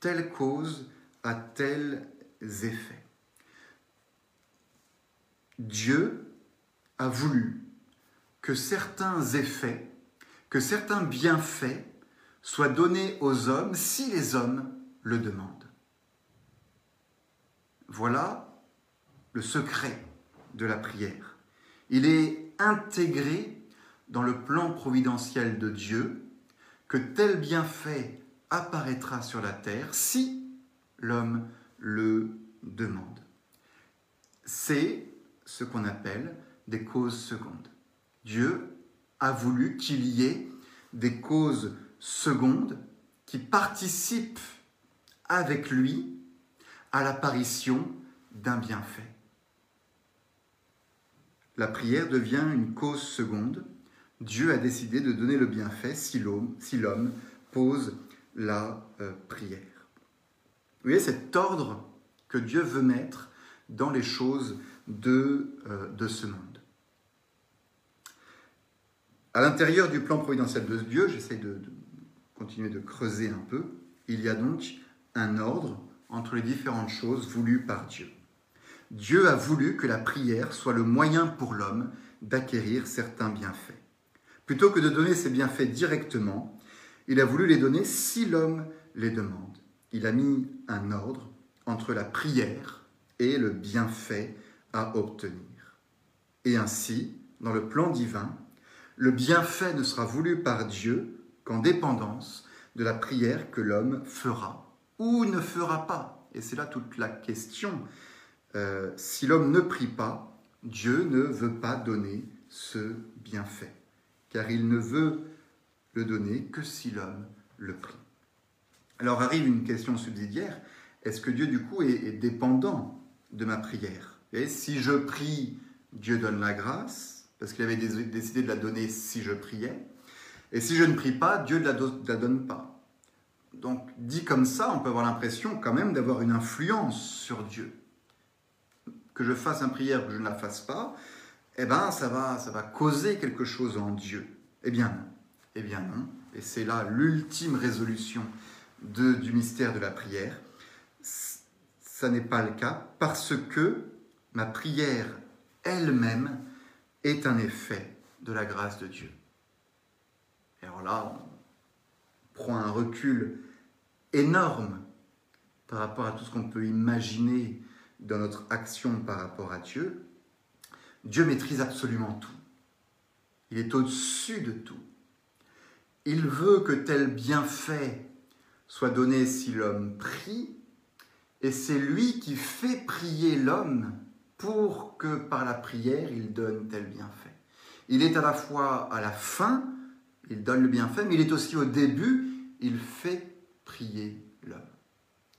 telle cause à tels effets. Dieu a voulu que certains effets, que certains bienfaits soient donnés aux hommes si les hommes le demandent. Voilà le secret de la prière. Il est intégré dans le plan providentiel de Dieu que tel bienfait apparaîtra sur la terre si l'homme le demande. C'est ce qu'on appelle des causes secondes. Dieu a voulu qu'il y ait des causes secondes qui participent avec lui à l'apparition d'un bienfait. La prière devient une cause seconde. Dieu a décidé de donner le bienfait si l'homme si pose la euh, prière. Vous voyez cet ordre que Dieu veut mettre dans les choses de, euh, de ce monde. À l'intérieur du plan providentiel de Dieu, j'essaie de, de continuer de creuser un peu, il y a donc un ordre entre les différentes choses voulues par Dieu. Dieu a voulu que la prière soit le moyen pour l'homme d'acquérir certains bienfaits. Plutôt que de donner ces bienfaits directement, il a voulu les donner si l'homme les demande. Il a mis un ordre entre la prière et le bienfait à obtenir. Et ainsi, dans le plan divin, le bienfait ne sera voulu par Dieu qu'en dépendance de la prière que l'homme fera ou ne fera pas. Et c'est là toute la question. Euh, si l'homme ne prie pas, Dieu ne veut pas donner ce bienfait, car il ne veut le donner que si l'homme le prie. Alors arrive une question subsidiaire, est-ce que Dieu du coup est, dépendant de ma prière? Et si je prie, Dieu donne la grâce, parce qu'il avait décidé de la donner si je priais, et si je ne prie pas, Dieu ne la, donne pas. Donc dit comme ça, on peut avoir l'impression quand même d'avoir une influence sur Dieu. Que je fasse une prière ou que je ne la fasse pas, eh ben ça va, ça va causer quelque chose en Dieu. Eh bien non. Eh bien non. Et c'est là l'ultime résolution de, du mystère de la prière. Ça n'est pas le cas parce que ma prière elle-même est un effet de la grâce de Dieu. Et alors là, on prend un recul énorme par rapport à tout ce qu'on peut imaginer dans notre action par rapport à Dieu. Dieu maîtrise absolument tout. Il est au-dessus de tout. Il veut que tel bienfait soit donné si l'homme prie, et c'est lui qui fait prier l'homme pour que par la prière il donne tel bienfait. Il est à la fois à la fin, il donne le bienfait, mais il est aussi au début, il fait prier l'homme.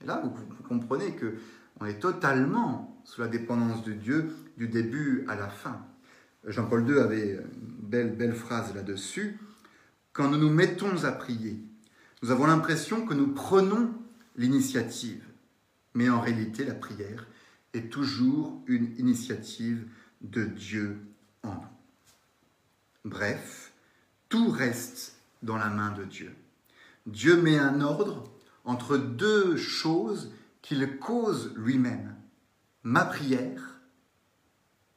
Et là, vous, comprenez que on est totalement sous la dépendance de Dieu du début à la fin. Jean-Paul II avait une belle, belle phrase là-dessus. Quand nous nous mettons à prier, nous avons l'impression que nous prenons l'initiative. Mais en réalité, la prière est toujours une initiative de Dieu en nous. Bref, tout reste dans la main de Dieu. Dieu met un ordre entre deux choses qu'il cause lui-même, ma prière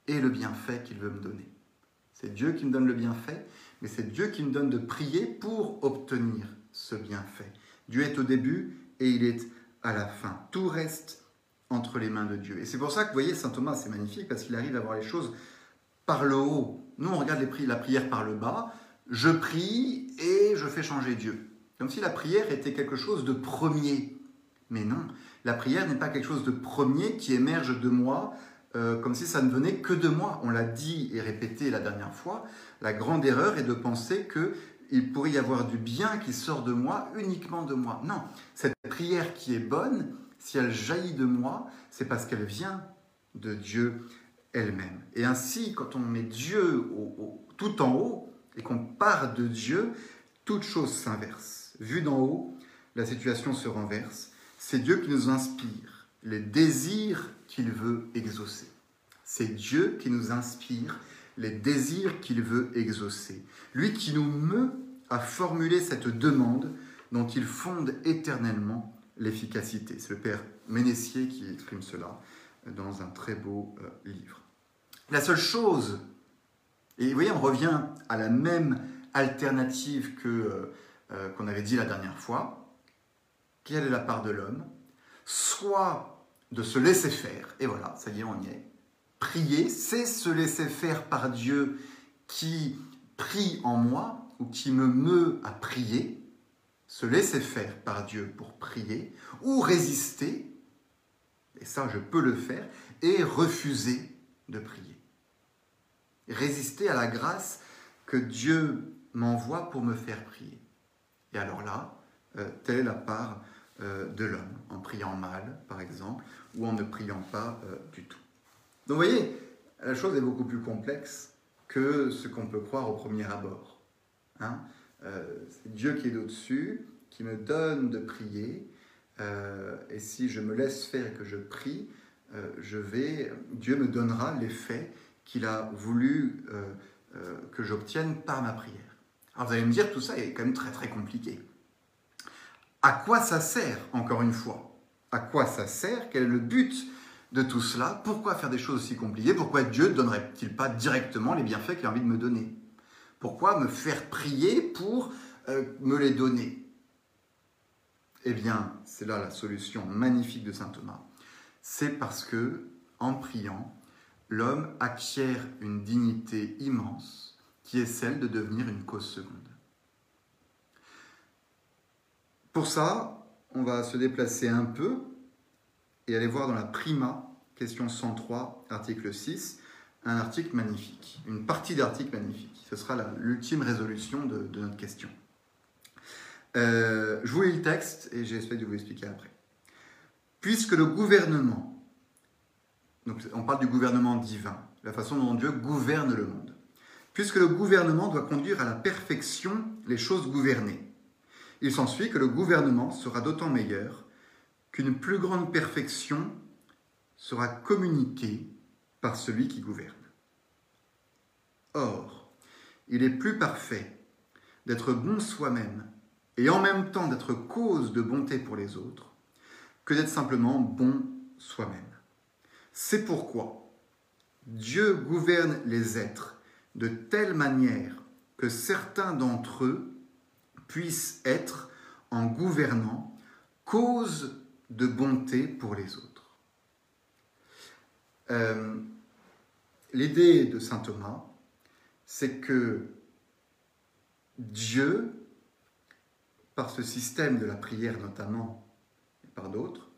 et le bienfait qu'il veut me donner. C'est Dieu qui me donne le bienfait, mais c'est Dieu qui me donne de prier pour obtenir ce bienfait. Dieu est au début et il est à la fin. Tout reste entre les mains de Dieu. Et c'est pour ça que vous voyez, Saint Thomas, c'est magnifique parce qu'il arrive à voir les choses par le haut. Nous, on regarde les, la prière par le bas. Je prie et je fais changer Dieu. Comme si la prière était quelque chose de premier. Mais non, la prière n'est pas quelque chose de premier qui émerge de moi euh, comme si ça ne venait que de moi. On l'a dit et répété la dernière fois, la grande erreur est de penser qu'il pourrait y avoir du bien qui sort de moi, uniquement de moi. Non, cette prière qui est bonne, si elle jaillit de moi, c'est parce qu'elle vient de Dieu elle-même. Et ainsi, quand on met Dieu tout en haut et qu'on part de Dieu, toute chose s'inverse. Vu d'en haut, la situation se renverse. C'est Dieu qui nous inspire les désirs qu'il veut exaucer. C'est Dieu qui nous inspire les désirs qu'il veut exaucer. Lui qui nous meut à formuler cette demande dont il fonde éternellement l'efficacité. C'est le Père Ménessier qui exprime cela dans un très beau euh, livre. La seule chose, et vous voyez, on revient à la même alternative que euh, euh, qu'on avait dit la dernière fois. Quelle est la part de l'homme? Soit de se laisser faire, et voilà, ça y est, on y est. Prier, c'est se laisser faire par Dieu qui prie en moi ou qui me meut à prier, se laisser faire par Dieu pour prier, ou résister, et ça je peux le faire, et refuser de prier. Résister à la grâce que Dieu m'envoie pour me faire prier. Et alors là, euh, telle est la part de l'homme, en priant mal, par exemple, ou en ne priant pas euh, du tout. Donc vous voyez, la chose est beaucoup plus complexe que ce qu'on peut croire au premier abord. Hein. c'est Dieu qui est au-dessus, qui me donne de prier, et si je me laisse faire et que je prie, je vais, Dieu me donnera l'effet qu'il a voulu que j'obtienne par ma prière. Alors vous allez me dire, tout ça est quand même très très compliqué. À quoi ça sert, encore une fois? À quoi ça sert? Quel est le but de tout cela? Pourquoi faire des choses aussi compliquées? Pourquoi Dieu ne donnerait-il pas directement les bienfaits qu'il a envie de me donner? Pourquoi me faire prier pour euh, me les donner? Eh bien, c'est là la solution magnifique de saint Thomas. C'est parce que, en priant, l'homme acquiert une dignité immense qui est celle de devenir une cause seconde. Pour ça, on va se déplacer un peu et aller voir dans la prima, question 103, article 6, un article magnifique, une partie d'article magnifique. Ce sera l'ultime résolution de, notre question. Euh, je vous lis le texte et j'espère de vous expliquer après. Puisque le gouvernement, donc on parle du gouvernement divin, la façon dont Dieu gouverne le monde puisque le gouvernement doit conduire à la perfection les choses gouvernées. Il s'ensuit que le gouvernement sera d'autant meilleur qu'une plus grande perfection sera communiquée par celui qui gouverne. Or, il est plus parfait d'être bon soi-même et en même temps d'être cause de bonté pour les autres que d'être simplement bon soi-même. C'est pourquoi Dieu gouverne les êtres de telle manière que certains d'entre eux puissent être, en gouvernant, cause de bonté pour les autres. Euh, l'idée de Saint Thomas, c'est que Dieu, par ce système de la prière notamment, et par d'autres,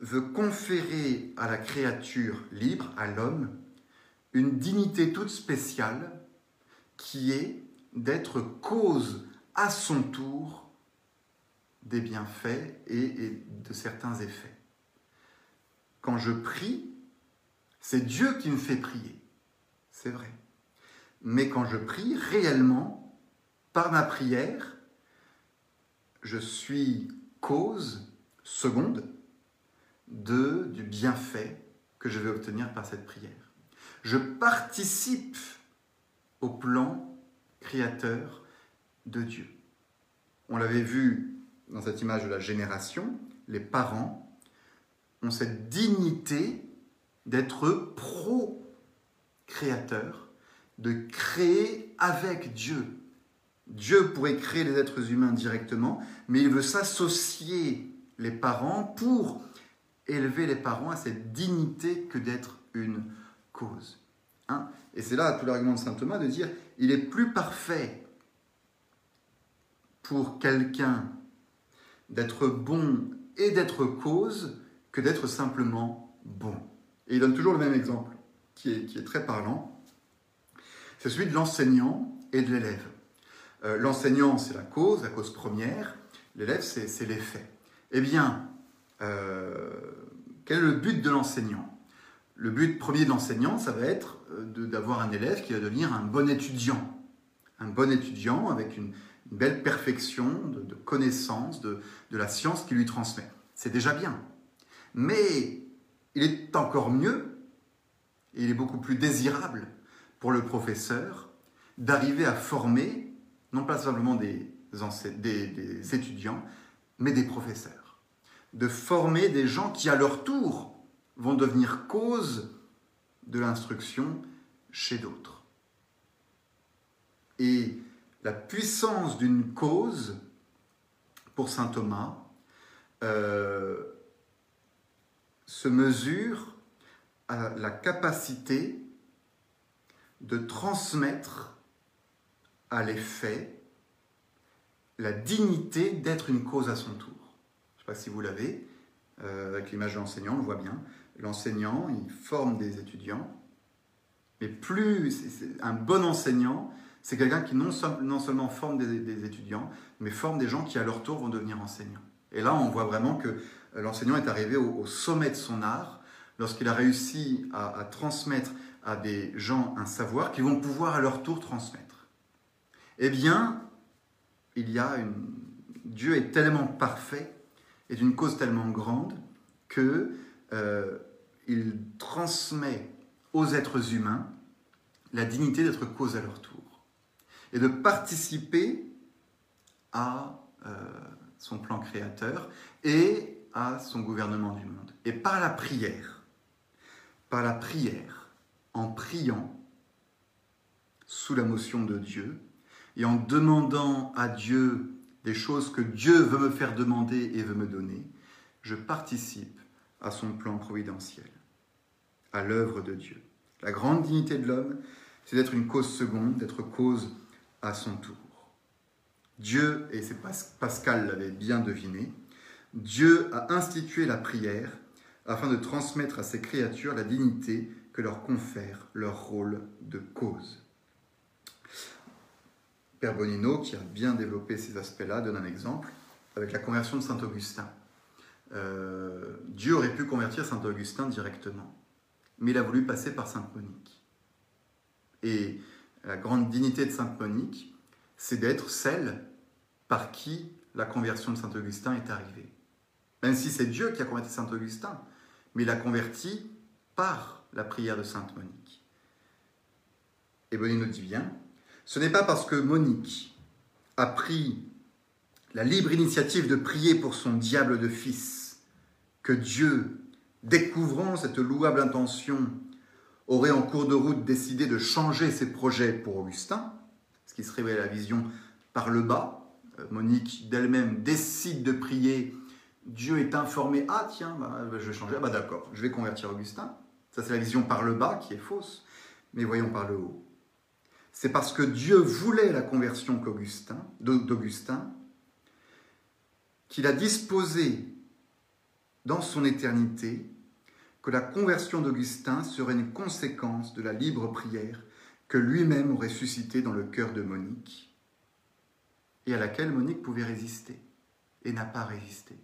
veut conférer à la créature libre, à l'homme, une dignité toute spéciale qui est d'être cause à son tour des bienfaits et, de certains effets. Quand je prie, c'est Dieu qui me fait prier, c'est vrai. Mais quand je prie réellement, par ma prière, je suis cause seconde de, du bienfait que je vais obtenir par cette prière je participe au plan créateur de Dieu. On l'avait vu dans cette image de la génération, les parents ont cette dignité d'être pro-créateurs, de créer avec Dieu. Dieu pourrait créer les êtres humains directement, mais il veut s'associer les parents pour élever les parents à cette dignité que d'être une cause. Hein et c'est là tout l'argument de saint Thomas de dire il est plus parfait pour quelqu'un d'être bon et d'être cause que d'être simplement bon. Et il donne toujours le même exemple, qui est, qui est très parlant. C'est celui de l'enseignant et de l'élève. Euh, l'enseignant, c'est la cause, la cause première. L'élève, c'est l'effet. Eh bien, euh, quel est le but de l'enseignant? Le but premier de l'enseignant, ça va être euh, d'avoir un élève qui va devenir un bon étudiant. Un bon étudiant avec une, belle perfection de, connaissance de, la science qu'il lui transmet. C'est déjà bien. Mais il est encore mieux, et il est beaucoup plus désirable pour le professeur d'arriver à former, non pas simplement des, des, étudiants, mais des professeurs. De former des gens qui, à leur tour, vont devenir cause de l'instruction chez d'autres. Et la puissance d'une cause, pour saint Thomas, euh, se mesure à la capacité de transmettre à l'effet la dignité d'être une cause à son tour. Je ne sais pas si vous l'avez, euh, avec l'image de l'enseignant, on le voit bien. L'enseignant, il forme des étudiants, mais plus un bon enseignant, c'est quelqu'un qui non, seulement forme des, étudiants, mais forme des gens qui à leur tour vont devenir enseignants. Et là, on voit vraiment que euh, l'enseignant est arrivé au, sommet de son art lorsqu'il a réussi à transmettre à des gens un savoir qu'ils vont pouvoir à leur tour transmettre. Eh bien, il y a. Dieu est tellement parfait et d'une cause tellement grande que euh, il transmet aux êtres humains la dignité d'être cause à leur tour et de participer à euh, son plan créateur et à son gouvernement du monde. Et par la prière, par la prière, en priant sous la motion de Dieu et en demandant à Dieu des choses que Dieu veut me faire demander et veut me donner, je participe à son plan providentiel, à l'œuvre de Dieu. La grande dignité de l'homme, c'est d'être une cause seconde, d'être cause à son tour. Dieu, et c'est Pascal l'avait bien deviné, Dieu a institué la prière afin de transmettre à ses créatures la dignité leur confère leur rôle de cause. Père Bonino, qui a bien développé ces aspects-là, donne un exemple avec la conversion de Saint Augustin. Euh, Dieu aurait pu convertir Saint Augustin directement, mais il a voulu passer par Sainte Monique. Et la grande dignité de Sainte Monique, c'est d'être celle par qui la conversion de Saint Augustin est arrivée. Même si c'est Dieu qui a converti Saint Augustin, mais il l'a converti par la prière de Sainte Monique. Et Bonnie nous dit bien, ce n'est pas parce que Monique a pris la libre initiative de prier pour son diable de fils que Dieu, découvrant cette louable intention, aurait en cours de route décidé de changer ses projets pour Augustin, ce qui serait la vision par le bas. Euh, Monique d'elle-même décide de prier, Dieu est informé, ah tiens, bah, je vais changer, ah bah d'accord, je vais convertir Augustin. Ça, c'est la vision par le bas qui est fausse, mais voyons par le haut. C'est parce que Dieu voulait la conversion d'Augustin qu'il a disposé dans son éternité que la conversion d'Augustin serait une conséquence de la libre prière que lui-même aurait suscitée dans le cœur de Monique et à laquelle Monique pouvait résister et n'a pas résisté.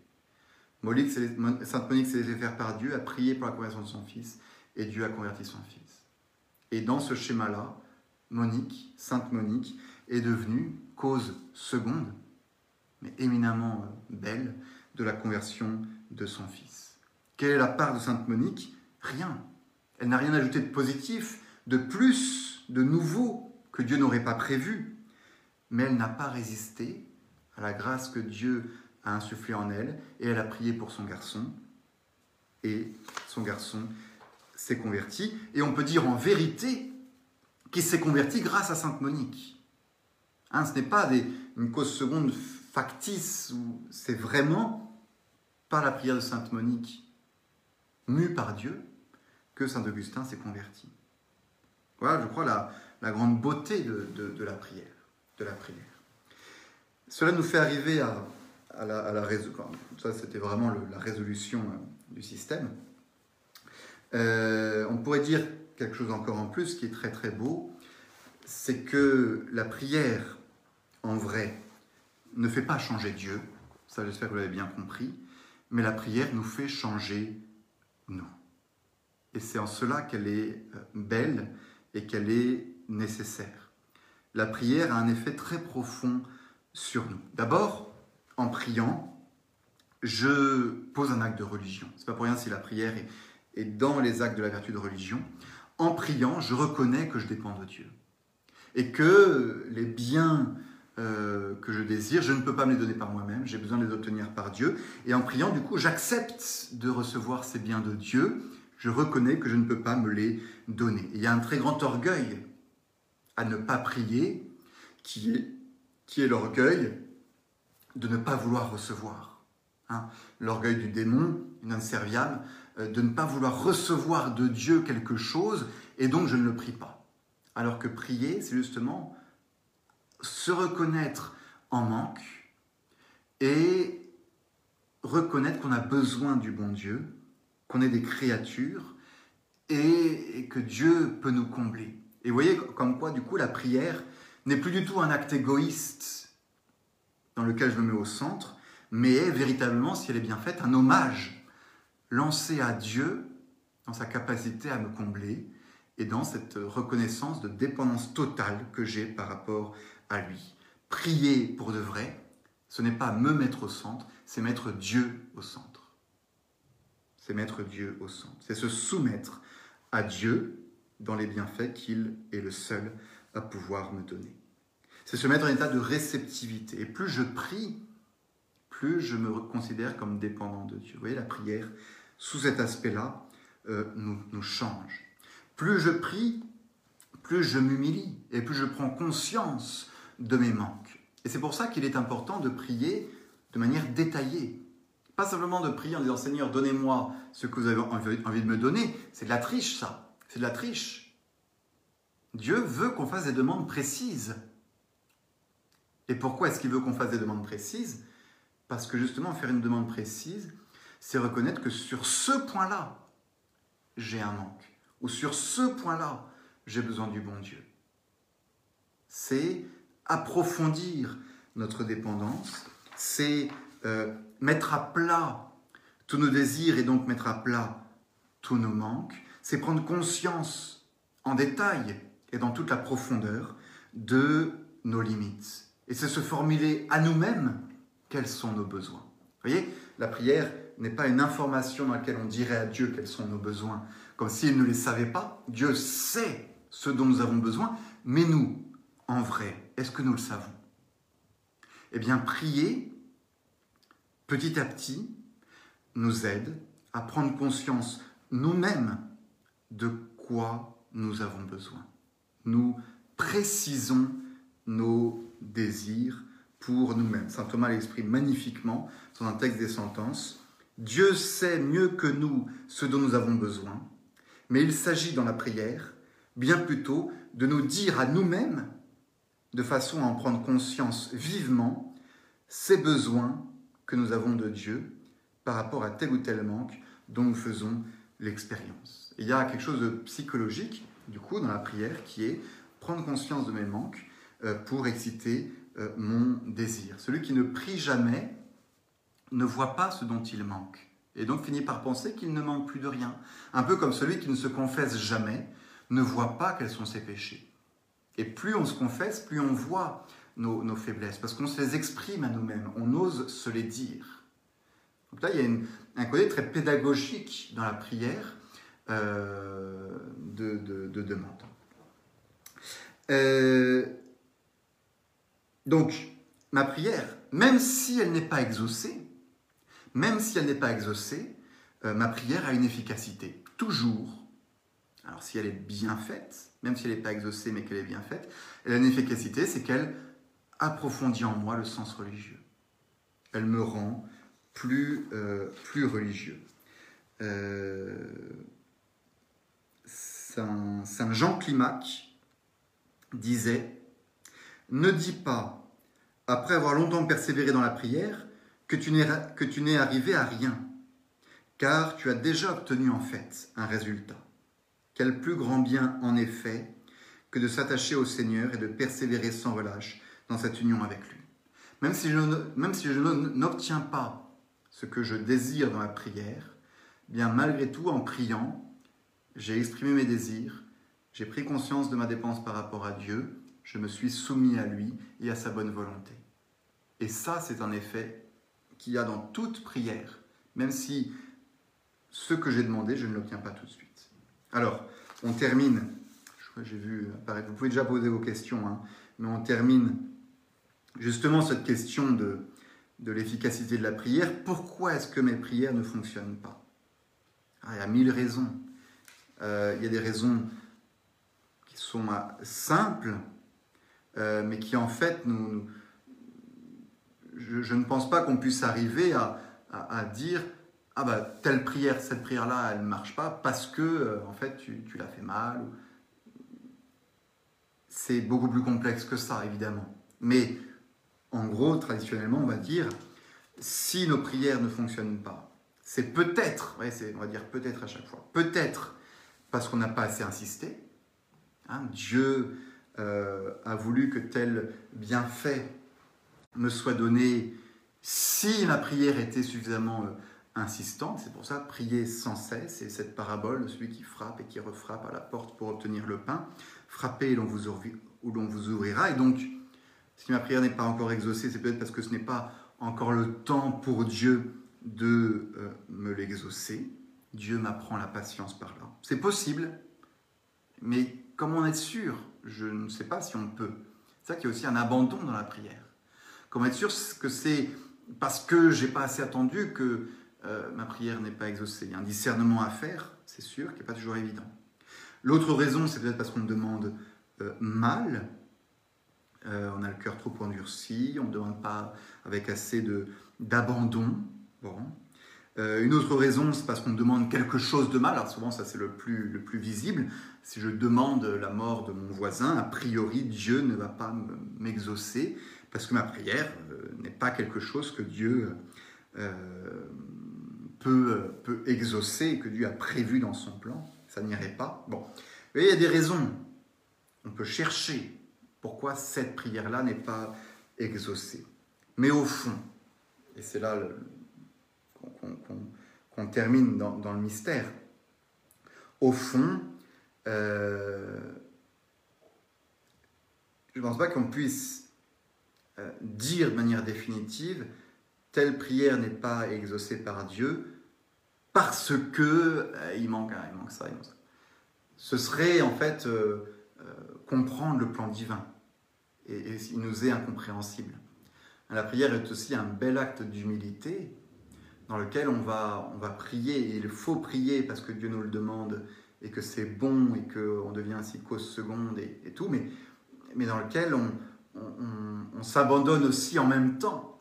Sainte Monique s'est laissée faire par Dieu, a prié pour la conversion de son fils et Dieu a converti son fils. Et dans ce schéma-là, Monique, Sainte Monique, est devenue cause seconde, mais éminemment euh, belle, de la conversion de son fils. Quelle est la part de Sainte Monique Rien. Elle n'a rien ajouté de positif, de plus, de nouveau, que Dieu n'aurait pas prévu. Mais elle n'a pas résisté à la grâce que Dieu a insufflée en elle, et elle a prié pour son garçon. Et son garçon s'est converti, et on peut dire en vérité qu'il s'est converti grâce à Sainte Monique. Hein, ce n'est pas une cause seconde factice, c'est vraiment par la prière de Sainte Monique, mue par Dieu, que Saint Augustin s'est converti. Voilà, je crois, la, la grande beauté de, de, la prière. De la prière. Cela nous fait arriver à, à la, à résolution. Ça, c'était vraiment la résolution euh, du système. Euh, on pourrait dire quelque chose encore en plus qui est très très beau, c'est que la prière, en vrai, ne fait pas changer Dieu, ça j'espère que vous l'avez bien compris, mais la prière nous fait changer nous. Et c'est en cela qu'elle est euh, belle et qu'elle est nécessaire. La prière a un effet très profond sur nous. D'abord, en priant, je pose un acte de religion. C'est pas pour rien si la prière est, dans les actes de la vertu de religion. En priant, je reconnais que je dépends de Dieu et que les biens euh, que je désire, je ne peux pas me les donner par moi-même, j'ai besoin de les obtenir par Dieu. Et en priant, du coup, j'accepte de recevoir ces biens de Dieu. Je reconnais que je ne peux pas me les donner. il y a un très grand orgueil à ne pas prier, qui est, qui est l'orgueil de ne pas vouloir recevoir. Hein, l'orgueil du démon, inserviable, euh, de ne pas vouloir recevoir de Dieu quelque chose et donc je ne le prie pas. Alors que prier, c'est justement se reconnaître en manque et reconnaître qu'on a besoin du bon Dieu, qu'on est des créatures et que Dieu peut nous combler. Et vous voyez comme quoi, du coup, la prière n'est plus du tout un acte égoïste dans lequel je me mets au centre, mais est véritablement, si elle est bien faite, un hommage lancé à Dieu dans sa capacité à me combler et dans cette reconnaissance de dépendance totale que j'ai par rapport à lui. Prier pour de vrai, ce n'est pas me mettre au centre, c'est mettre Dieu au centre. C'est mettre Dieu au centre. C'est se soumettre à Dieu dans les bienfaits qu'il est le seul à pouvoir me donner. C'est se mettre en état de réceptivité. Et plus je prie, plus je me considère comme dépendant de Dieu. Vous voyez, la prière, sous cet aspect-là, euh, nous, nous change. Plus je prie, plus je m'humilie et plus je prends conscience de mes manques. Et c'est pour ça qu'il est important de prier de manière détaillée. Pas simplement de prier en disant Seigneur, donnez-moi ce que vous avez envie de me donner. C'est de la triche, ça. C'est de la triche. Dieu veut qu'on fasse des demandes précises. Et pourquoi est-ce qu'il veut qu'on fasse des demandes précises? Parce que justement, faire une demande précise, c'est reconnaître que sur ce point-là, j'ai un manque. Ou sur ce point-là, j'ai besoin du bon Dieu. C'est approfondir notre dépendance, c'est euh, mettre à plat tous nos désirs et donc mettre à plat tous nos manques, c'est prendre conscience en détail et dans toute la profondeur de nos limites. Et c'est se formuler à nous-mêmes quels sont nos besoins. Vous voyez, la prière n'est pas une information dans laquelle on dirait à Dieu quels sont nos besoins, comme s'il ne les savait pas. Dieu sait ce dont nous avons besoin, mais nous, en vrai, est-ce que nous le savons? Eh bien, prier, petit à petit, nous aide à prendre conscience nous-mêmes de quoi nous avons besoin. Nous précisons nos désirs, pour nous-mêmes. Saint Thomas l'exprime magnifiquement dans un texte des sentences. Dieu sait mieux que nous ce dont nous avons besoin, mais il s'agit dans la prière bien plutôt de nous dire à nous-mêmes, de façon à en prendre conscience vivement, ces besoins que nous avons de Dieu par rapport à tel ou tel manque dont nous faisons l'expérience. Il y a quelque chose de psychologique, du coup, dans la prière, qui est prendre conscience de mes manques euh, pour exciter euh, mon désir. Celui qui ne prie jamais ne voit pas ce dont il manque et donc finit par penser qu'il ne manque plus de rien. Un peu comme celui qui ne se confesse jamais ne voit pas quels sont ses péchés. Et plus on se confesse, plus on voit nos, faiblesses, parce qu'on se les exprime à nous-mêmes, on ose se les dire. Donc là, il y a un côté très pédagogique dans la prière euh, de, de, demande. Euh, donc, ma prière, même si elle n'est pas exaucée, même si elle n'est pas exaucée, euh, ma prière a une efficacité. Toujours. Alors, si elle est bien faite, même si elle n'est pas exaucée, mais qu'elle est bien faite, elle a c'est qu'elle approfondit en moi le sens religieux. Elle me rend plus, euh, religieux. Euh, Saint, Saint Jean Climac disait ne dis pas, après avoir longtemps persévéré dans la prière, que tu n'es arrivé à rien. car tu as déjà obtenu en fait un résultat. Quel plus grand bien en effet que de s'attacher au Seigneur et de persévérer sans relâche dans cette union avec lui. Même si je, n'obtiens pas ce que je désire dans la prière, bien malgré tout, en priant, j'ai exprimé mes désirs, j'ai pris conscience de ma dépense par rapport à Dieu, je me suis soumis à lui et à sa bonne volonté. Et ça, c'est un effet qu'il y a dans toute prière, même si ce que j'ai demandé, je ne l'obtiens pas tout de suite. Alors, on termine, j'ai vu apparaître, vous pouvez déjà poser vos questions, hein, mais on termine justement cette question de, l'efficacité de la prière. Pourquoi est-ce que mes prières ne fonctionnent pas? Ah, Il y a mille raisons. Euh, il y a des raisons qui sont euh, simples, euh, mais qui en fait nous, je, ne pense pas qu'on puisse arriver à, dire ah bah telle prière, cette prière-là, elle ne marche pas parce que en fait tu, tu l'as fait mal. C'est beaucoup plus complexe que ça, évidemment. Mais en gros, traditionnellement, on va dire, si nos prières ne fonctionnent pas, c'est peut-être, on va dire peut-être à chaque fois, peut-être parce qu'on n'a pas assez insisté. Hein, Dieu euh, a voulu que tel bienfait me soit donné si la prière était suffisamment euh, insistante. C'est pour ça, prier sans cesse. Et cette parabole de celui qui frappe et qui refrappe à la porte pour obtenir le pain. Frappez et l'on vous, ouvrira. Et donc, si ma prière n'est pas encore exaucée, c'est peut-être parce que ce n'est pas encore le temps pour Dieu de euh, me l'exaucer. Dieu m'apprend la patience par là. C'est possible, mais comment être sûr? Je ne sais pas si on peut. C'est ça qu'il y a aussi un abandon dans la prière. Comment être sûr que c'est parce que j'ai pas assez attendu que euh, ma prière n'est pas exaucée. Il y a un discernement à faire, c'est sûr, qui n'est pas toujours évident. L'autre raison, c'est peut-être parce qu'on me demande euh, mal, euh, on a le cœur trop endurci, on ne demande pas avec assez d'abandon. Bon. Une autre raison, c'est parce qu'on me demande quelque chose de mal. Alors souvent, ça c'est le plus, le plus visible. Si je demande la mort de mon voisin, a priori, Dieu ne va pas m'exaucer parce que ma prière n'est pas quelque chose que Dieu peut exaucer et que Dieu a prévu dans son plan. Ça n'irait pas. Bon. il y a des raisons. On peut chercher pourquoi cette prière-là n'est pas exaucée. Mais au fond, et c'est là qu'on termine dans, le mystère, au fond, euh, je ne pense pas qu'on puisse euh, dire de manière définitive telle prière n'est pas exaucée par Dieu parce que euh, il, manque, il manque ça, il manque ça. Ce serait en fait comprendre le plan divin et, il nous est incompréhensible. La prière est aussi un bel acte d'humilité dans lequel on va, on va prier, et il faut prier parce que Dieu nous le demande et que c'est bon et qu'on devient ainsi cause seconde et, tout, mais, mais dans lequel on, s'abandonne aussi en même temps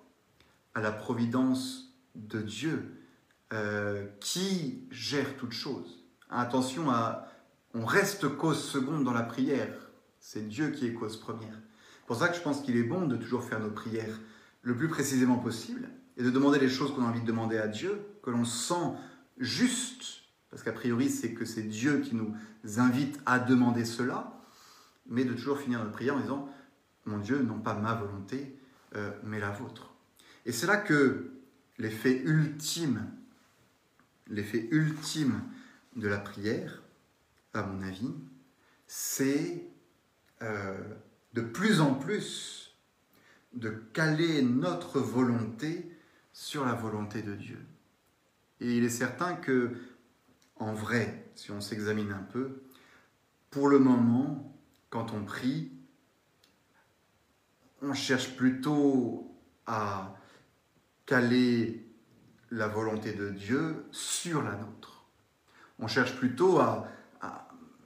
à la providence de Dieu euh, qui gère toutes choses. Attention, à, on reste cause seconde dans la prière, c'est Dieu qui est cause première. C'est pour ça que je pense qu'il est bon de toujours faire nos prières le plus précisément possible et de demander les choses qu'on a envie de demander à Dieu, que l'on sent juste, parce qu'a priori c'est que c'est Dieu qui nous invite à demander cela, mais de toujours finir notre prière en disant Mon Dieu, non pas ma volonté, euh, mais la vôtre. Et c'est là que l'effet ultime, l'effet ultime de la prière, à mon avis, c'est euh, de plus en plus de caler notre volonté sur la volonté de Dieu. Et il est certain que, en vrai, si on s'examine un peu, pour le moment, quand on prie, on cherche plutôt à caler la volonté de Dieu sur la nôtre. On cherche plutôt à,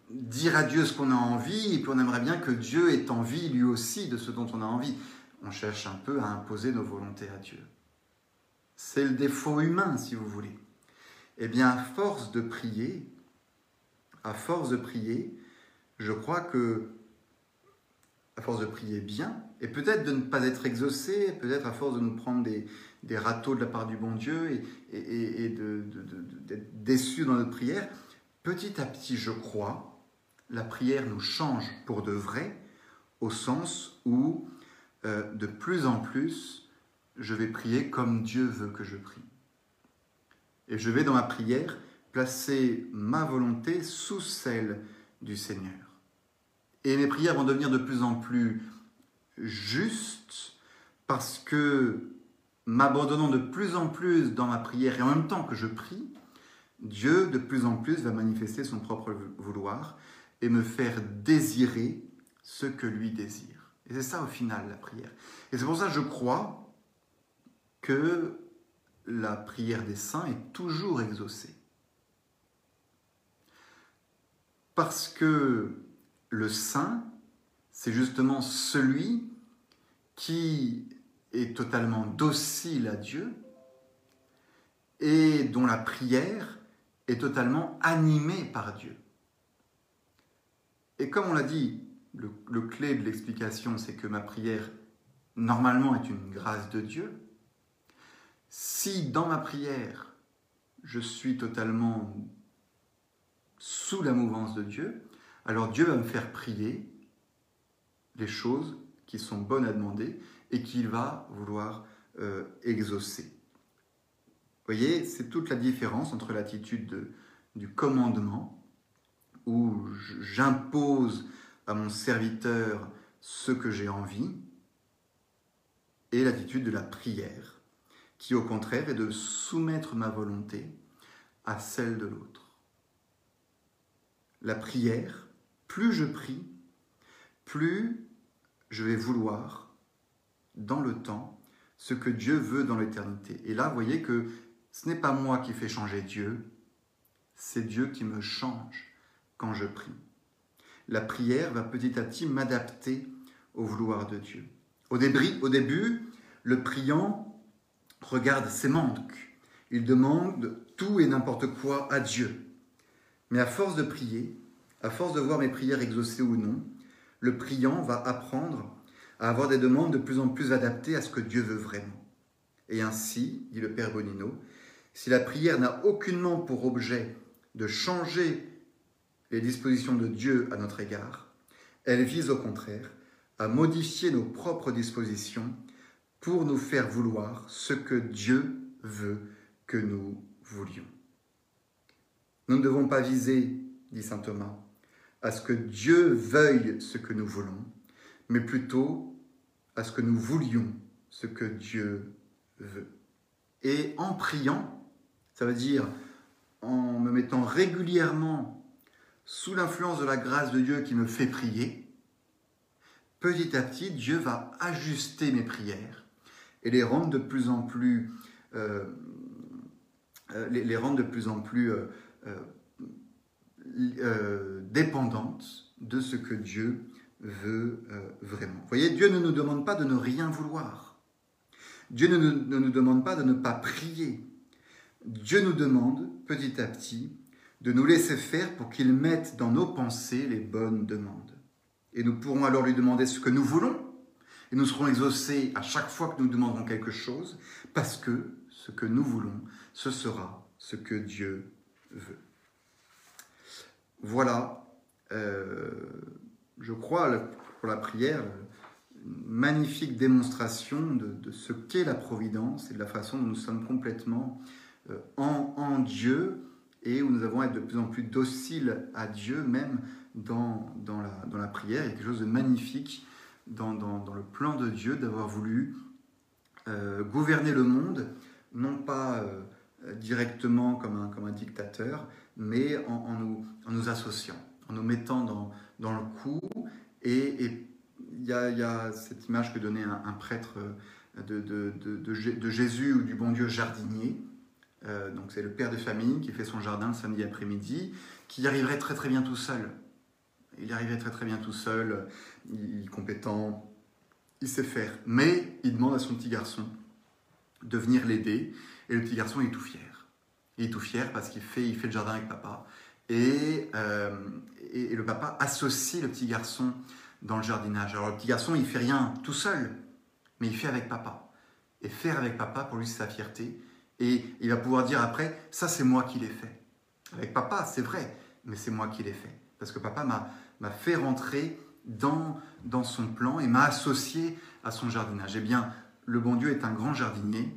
dire à Dieu ce qu'on a envie, et puis on aimerait bien que Dieu ait envie lui aussi de ce dont on a envie. On cherche un peu à imposer nos volontés à Dieu. C'est le défaut humain, si vous voulez. Eh bien, à force de prier, à force de prier, je crois que, à force de prier bien, et peut-être de ne pas être exaucé, peut-être à force de nous prendre des, des râteaux de la part du bon Dieu et, et, d'être déçus dans notre prière, petit à petit, je crois, la prière nous change pour de vrai, au sens où euh, de plus en plus, je vais prier comme Dieu veut que je prie. Et je vais dans ma prière placer ma volonté sous celle du Seigneur. Et mes prières vont devenir de plus en plus justes parce que m'abandonnant de plus en plus dans ma prière et en même temps que je prie, Dieu de plus en plus va manifester son propre vouloir et me faire désirer ce que lui désire. Et c'est ça au final la prière. Et c'est pour ça que je crois que la prière des saints est toujours exaucée. Parce que le saint, c'est justement celui qui est totalement docile à Dieu et dont la prière est totalement animée par Dieu. Et comme on l'a dit, le, le, clé de l'explication, c'est que ma prière, normalement, est une grâce de Dieu. Si dans ma prière, je suis totalement sous la mouvance de Dieu, alors Dieu va me faire prier les choses qui sont bonnes à demander et qu'il va vouloir euh, exaucer. Vous voyez, c'est toute la différence entre l'attitude du commandement, où j'impose à mon serviteur ce que j'ai envie, et l'attitude de la prière, qui au contraire est de soumettre ma volonté à celle de l'autre. La prière, plus je prie, plus je vais vouloir dans le temps ce que Dieu veut dans l'éternité. Et là, vous voyez que ce n'est pas moi qui fais changer Dieu, c'est Dieu qui me change quand je prie. La prière va petit à petit m'adapter au vouloir de Dieu. Au au début, le priant regarde ses manques. Il demande tout et n'importe quoi à Dieu. Mais à force de prier, à force de voir mes prières exaucées ou non, le priant va apprendre à avoir des demandes de plus en plus adaptées à ce que Dieu veut vraiment. Et ainsi, dit le Père Bonino, si la prière n'a aucunement pour objet de changer les dispositions de Dieu à notre égard, elle vise au contraire à modifier nos propres dispositions pour nous faire vouloir ce que Dieu veut que nous voulions. Nous ne devons pas viser, dit Saint Thomas, à ce que Dieu veuille ce que nous voulons, mais plutôt à ce que nous voulions ce que Dieu veut. Et en priant, ça veut dire en me mettant régulièrement sous l'influence de la grâce de Dieu qui me fait prier, petit à petit, Dieu va ajuster mes prières et les rendre de plus en plus, euh, euh, les, de plus en plus euh, dépendantes de ce que Dieu veut euh, vraiment. Vous voyez, Dieu ne nous demande pas de ne rien vouloir. Dieu ne nous, ne nous demande pas de ne pas prier. Dieu nous demande petit à petit de nous laisser faire pour qu'il mette dans nos pensées les bonnes demandes. Et nous pourrons alors lui demander ce que nous voulons, et nous serons exaucés à chaque fois que nous demanderons quelque chose, parce que ce que nous voulons, ce sera ce que Dieu veut. Voilà euh, je crois, pour la prière, une magnifique démonstration de, ce qu'est la providence et de la façon dont nous sommes complètement euh, en, Dieu et où nous avons à être de plus en plus dociles à Dieu, même dans, dans, la, dans la prière. Il y a quelque chose de magnifique dans, dans, le plan de Dieu d'avoir voulu euh, gouverner le monde, non pas euh, directement comme un, comme un dictateur, mais en, nous, en nous associant, en nous mettant dans, dans le coup. Et il y, a cette image que donnait un, prêtre de, de, de, Jésus ou du bon Dieu jardinier. Euh, donc c'est le père de famille qui fait son jardin le samedi après-midi, qui y arriverait très très bien tout seul. Il y arriverait très très bien tout seul, il est compétent, il sait faire. Mais il demande à son petit garçon de venir l'aider, et le petit garçon est tout fier. Il est tout fier parce qu'il fait, il fait le jardin avec papa. Et, euh, et, le papa associe le petit garçon dans le jardinage. Alors le petit garçon, il fait rien tout seul, mais il fait avec papa. et faire avec papa pour lui sa fierté. Et il va pouvoir dire après, ça c'est moi qui l'ai fait. Avec papa, c'est vrai, mais c'est moi qui l'ai fait. Parce que papa m'a fait rentrer dans, dans son plan et m'a associé à son jardinage. Eh bien, le bon Dieu est un grand jardinier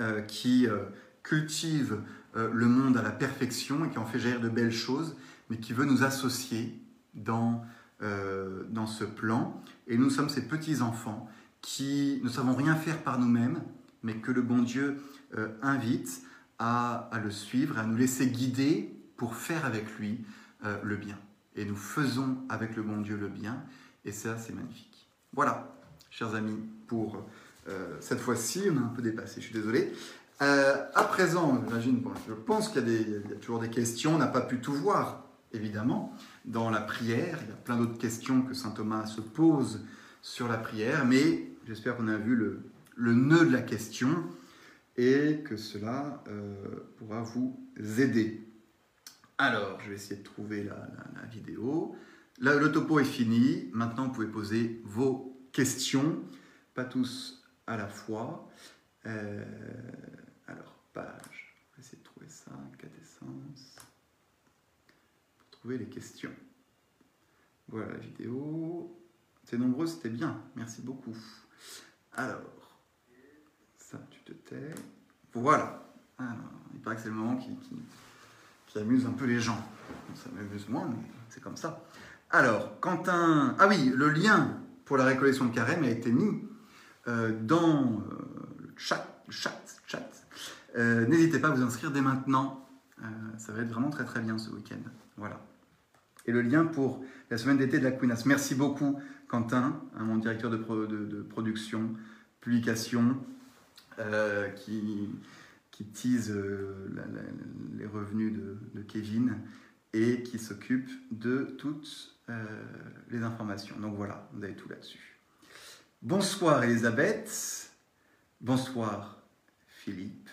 euh, qui euh, cultive euh, le monde à la perfection et qui en fait jaillir de belles choses, mais qui veut nous associer dans, dans ce plan. Et nous sommes ces petits-enfants qui ne savons rien faire par nous-mêmes, mais que le bon Dieu invite à, à, le suivre, à nous laisser guider pour faire avec lui le bien. Et nous faisons avec le bon Dieu le bien, et ça c'est magnifique. Voilà, chers amis, pour euh, cette fois-ci, on a un peu dépassé, je suis désolé. Euh, à présent, j'imagine, je pense qu'il y, a toujours des questions, on n'a pas pu tout voir, évidemment, dans la prière. Il y a plein d'autres questions que saint Thomas se pose sur la prière, mais j'espère qu'on a vu le, le, nœud de la question et que cela euh, pourra vous aider. Alors, je vais essayer de trouver la, vidéo. Là, le topo est fini. Maintenant, vous pouvez poser vos questions. Pas tous à la fois. Euh, alors, page, on va essayer de trouver ça, essence. Les questions. Voilà la vidéo. C'est nombreux, c'était bien, merci beaucoup. Alors, ça, tu te tais. Voilà. Il paraît que c'est le moment qui, qui, amuse un peu les gens. Ça m'amuse moins, mais c'est comme ça. Alors, Quentin. Ah oui, le lien pour la récollection de carême a été mis euh, dans euh, le chat. chat, chat. Euh, n'hésitez pas à vous inscrire dès maintenant. ça va être vraiment très très bien ce week-end. Voilà. Et le lien pour la semaine d'été de la Queenas. Merci beaucoup, Quentin, hein, mon directeur de, production, publication, qui, qui tease les revenus de, Kevin et qui s'occupe de toutes les informations. Donc voilà, vous avez tout là-dessus. Bonsoir Elisabeth. Bonsoir Philippe.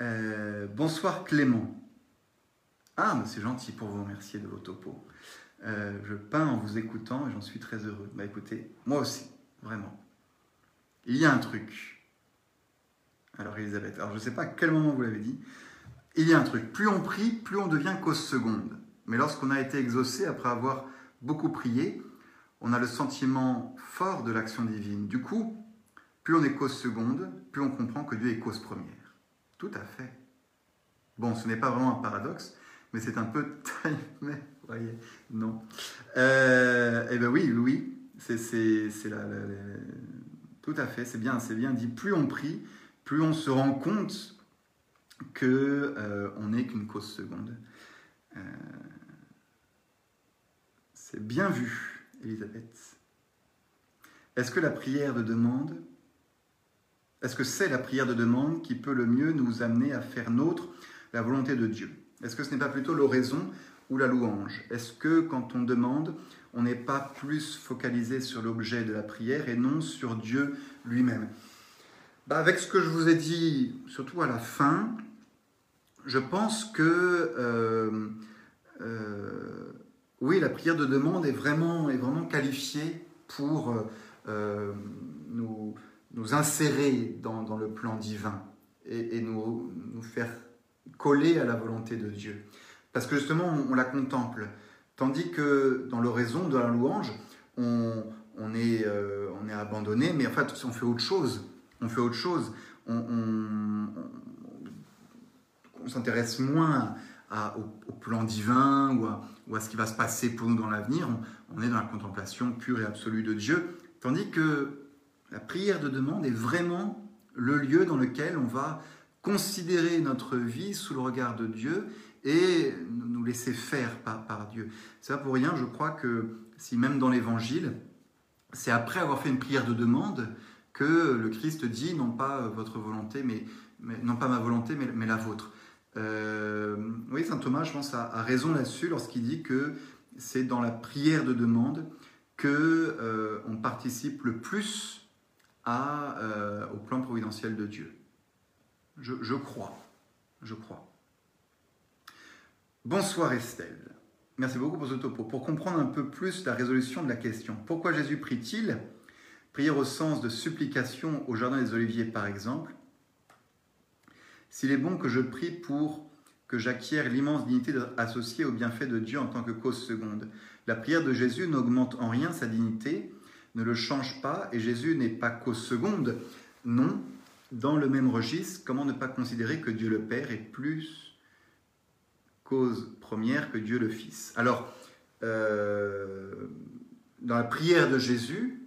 Euh, bonsoir Clément. Ah, c'est gentil pour vous remercier de vos topos. Euh, je peins en vous écoutant et j'en suis très heureux. Bah écoutez, moi aussi, vraiment. Il y a un truc. Alors Elisabeth, alors je ne sais pas à quel moment vous l'avez dit. Il y a un truc. Plus on prie, plus on devient cause seconde. Mais lorsqu'on a été exaucé après avoir beaucoup prié, on a le sentiment fort de l'action divine. Du coup, plus on est cause seconde, plus on comprend que Dieu est cause première. Tout à fait. Bon, ce n'est pas vraiment un paradoxe, mais c'est un peu mais voyez, non. Euh, eh bien oui, oui, c'est tout à fait, c'est bien, c'est bien dit. Plus on prie, plus on se rend compte que euh, on n'est qu'une cause seconde. Euh, c'est bien vu. Elisabeth Est-ce que la prière de demande, est-ce que c'est la prière de demande qui peut le mieux nous amener à faire nôtre la volonté de Dieu? Est-ce que ce n'est pas plutôt l'oraison ou la louange? Est-ce que quand on demande, on n'est pas plus focalisé sur l'objet de la prière et non sur Dieu lui-même? Bah Avec ce que je vous ai dit, surtout à la fin, je pense que euh, euh, oui, la prière de demande est vraiment, est vraiment qualifiée pour euh, nous, insérer dans, le plan divin et, nous, faire coller à la volonté de Dieu. Parce que justement, on, la contemple. Tandis que dans l'oraison, dans la louange, on, on, est, euh, on est abandonné, mais en fait, on fait autre chose. On fait autre chose. On, on s'intéresse moins au, plan divin ou à, ce qui va se passer pour nous dans l'avenir. On, est dans la contemplation pure et absolue de Dieu. Tandis que la prière de demande est vraiment le lieu dans lequel on va considérer notre vie sous le regard de Dieu et nous laisser faire par, Dieu. C'est pas pour rien, je crois que si même dans l'Évangile, c'est après avoir fait une prière de demande que le Christ dit non pas votre volonté, mais, non pas ma volonté, mais, la vôtre. Euh, oui, saint Thomas, je pense, a, raison là-dessus lorsqu'il dit que c'est dans la prière de demande que euh, on participe le plus euh, au plan providentiel de Dieu. Je, crois, je crois. Bonsoir Estelle. Merci beaucoup pour ce topo. Pour comprendre un peu plus la résolution de la question, pourquoi Jésus prie-t-il? Prière au sens de supplication au Jardin des Oliviers par exemple, s'il est bon que je prie pour que j'acquière l'immense dignité associée au bienfait de Dieu en tant que cause seconde. La prière de Jésus n'augmente en rien sa dignité, ne le change pas, et Jésus n'est pas cause seconde. Non, dans le même registre, comment ne pas considérer que Dieu le Père est plus cause première que Dieu le Fils? Alors, euh, dans la prière de Jésus,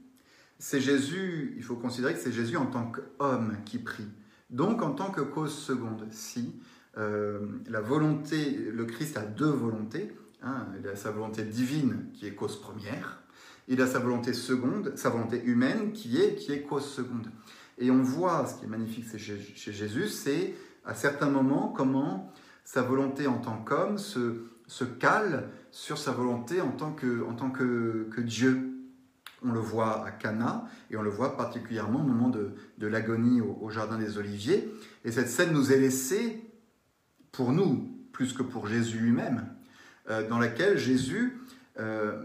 c'est Jésus, il faut considérer que c'est Jésus en tant qu'homme qui prie. Donc en tant que cause seconde, si euh, la volonté, le Christ a deux volontés, hein, il a sa volonté divine qui est cause première, il a sa volonté seconde, sa volonté humaine qui est, qui est cause seconde. Et on voit, ce qui est magnifique chez, Jésus, c'est à certains moments comment sa volonté en tant qu'homme se, cale sur sa volonté en tant que, Dieu. On le voit à Cana et on le voit particulièrement au moment de, de l'agonie au, Jardin des Oliviers. Et cette scène nous est laissée, pour nous, plus que pour Jésus lui-même, euh, dans laquelle Jésus euh,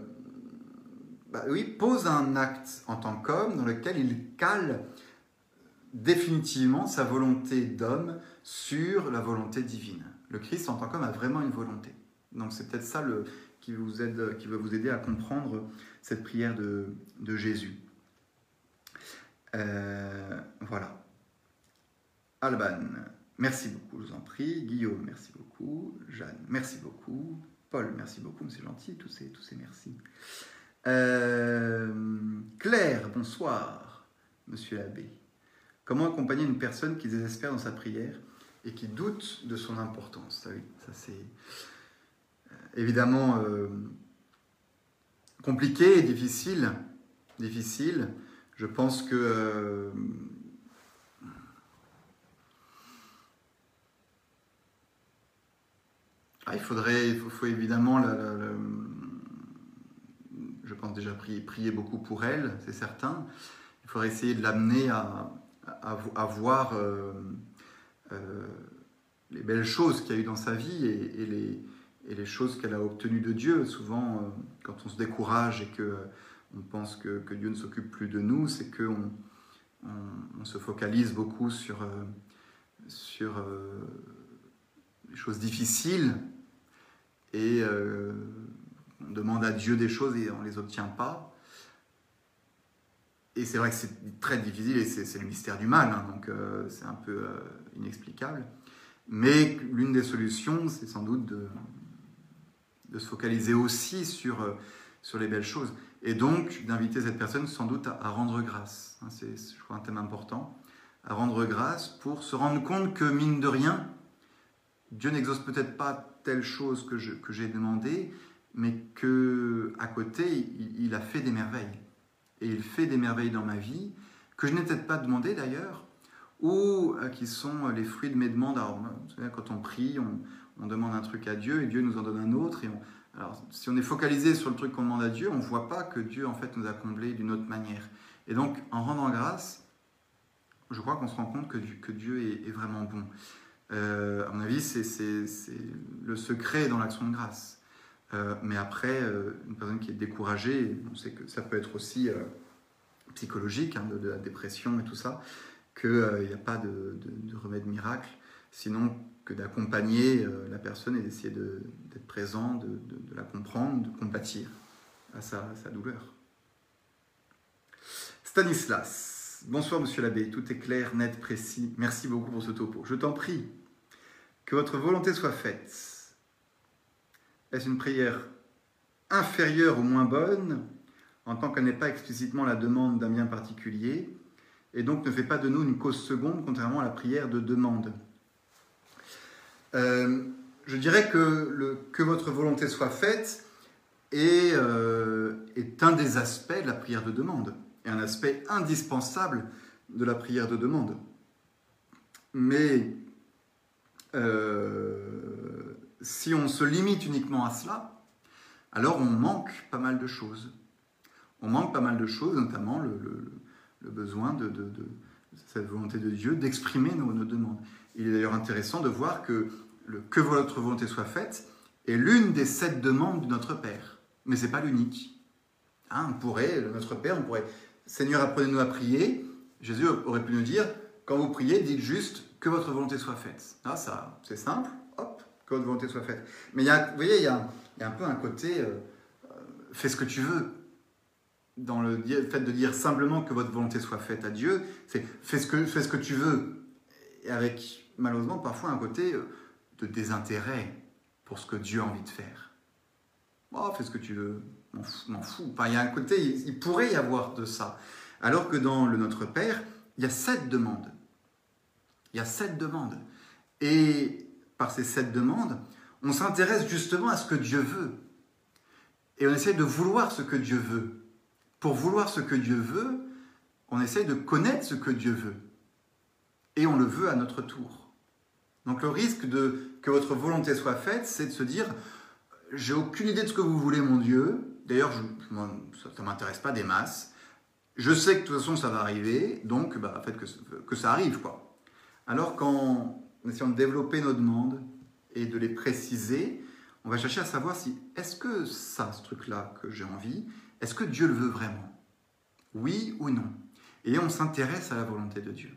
bah oui, pose un acte en tant qu'homme dans lequel il cale définitivement sa volonté d'homme sur la volonté divine. Le Christ en tant qu'homme a vraiment une volonté. Donc c'est peut-être ça le, qui, vous aide, qui va vous aider à comprendre cette prière de, Jésus. Euh, voilà. Alban, merci beaucoup, je vous en prie. Guillaume, merci beaucoup. Jeanne, merci beaucoup. Paul, merci beaucoup, c'est gentil, tous ces, merci. Euh, Claire, bonsoir, monsieur l'abbé. Comment accompagner une personne qui désespère dans sa prière et qui doute de son importance? Ça, ça c'est euh, évidemment compliqué et difficile. Difficile. Je pense que euh, ah, il faudrait, il faut, évidemment, je pense déjà prier, prier beaucoup pour elle, c'est certain. Il faudrait essayer de l'amener à, à, voir euh, euh, les belles choses qu'il y a eu dans sa vie et les, choses qu'elle a obtenues de Dieu. Souvent, euh, quand on se décourage et que on pense que, Dieu ne s'occupe plus de nous, c'est qu'on on, se focalise beaucoup sur, sur les choses difficiles et on demande à Dieu des choses et on ne les obtient pas. Et c'est vrai que c'est très difficile et c'est le mystère du mal, hein, donc c'est un peu inexplicable. Mais l'une des solutions, c'est sans doute de, se focaliser aussi sur, euh, sur les belles choses. Et donc d'inviter cette personne sans doute à, rendre grâce. Hein, c'est, je crois, un thème important. À rendre grâce pour se rendre compte que, mine de rien, Dieu n'exauce peut-être pas telle chose que j'ai demandé, mais que à côté, il, a fait des merveilles. Et il fait des merveilles dans ma vie, que je n'ai peut-être pas demandé d'ailleurs, ou euh, qui sont les fruits de mes demandes. Quand on prie, on, on demande un truc à Dieu et Dieu nous en donne un autre. Et alors, si on est focalisé sur le truc qu'on demande à Dieu, on ne voit pas que Dieu en fait nous a comblé d'une autre manière. Et donc, en rendant grâce, je crois qu'on se rend compte que, que Dieu est, vraiment bon. Euh, à mon avis, c'est le secret dans l'action de grâce. Euh, mais après, euh, une personne qui est découragée, on sait que ça peut être aussi psychologique, hein, de, la dépression et tout ça, qu'il n'y a pas de, de, remède miracle. Sinon, que d'accompagner euh, la personne et d'essayer d'être présent, de, la comprendre, de compatir à sa, douleur. Stanislas, bonsoir monsieur l'abbé, tout est clair, net, précis. Merci beaucoup pour ce topo. Je t'en prie, que votre volonté soit faite. Est-ce une prière inférieure ou moins bonne, en tant qu'elle n'est pas explicitement la demande d'un bien particulier, et donc ne fait pas de nous une cause seconde, contrairement à la prière de demande euh, je dirais que, que votre volonté soit faite est, euh, est un des aspects de la prière de demande, et un aspect indispensable de la prière de demande. Mais euh, si on se limite uniquement à cela, alors on manque pas mal de choses. On manque pas mal de choses, notamment le, besoin de, cette volonté de Dieu d'exprimer nos, demandes. Il est d'ailleurs intéressant de voir que le que votre volonté soit faite est l'une des sept demandes de notre Père. Mais ce n'est pas l'unique. Hein, on pourrait, notre Père, on pourrait Seigneur, apprenez-nous à prier, Jésus aurait pu nous dire, quand vous priez, dites juste que votre volonté soit faite. Ah, ça, c'est simple, que votre volonté soit faite. Mais il y a, vous voyez, il y a, un peu un côté, euh, euh, fais ce que tu veux. Dans le fait de dire simplement que votre volonté soit faite à Dieu, c'est fais ce que, fais ce que tu veux. Et avec, malheureusement, parfois un côté euh, de désintérêt pour ce que Dieu a envie de faire. Oh, fais ce que tu veux, m'en fous. Enfin, il y a un côté, il pourrait y avoir de ça. Alors que dans le Notre Père, il y a sept demandes. Il y a sept demandes. Et par ces sept demandes, on s'intéresse justement à ce que Dieu veut. Et on essaie de vouloir ce que Dieu veut. Pour vouloir ce que Dieu veut, on essaie de connaître ce que Dieu veut. Et on le veut à notre tour. Donc le risque de que votre volonté soit faite, c'est de se dire, j'ai aucune idée de ce que vous voulez, mon Dieu. D'ailleurs, ça ne m'intéresse pas des masses. Je sais que de toute façon ça va arriver, donc bah, faites que, que ça arrive. quoi. Alors qu'en essayant de développer nos demandes et de les préciser, on va chercher à savoir si est-ce que ça, ce truc-là que j'ai envie, est-ce que Dieu le veut vraiment? Oui ou non? Et on s'intéresse à la volonté de Dieu.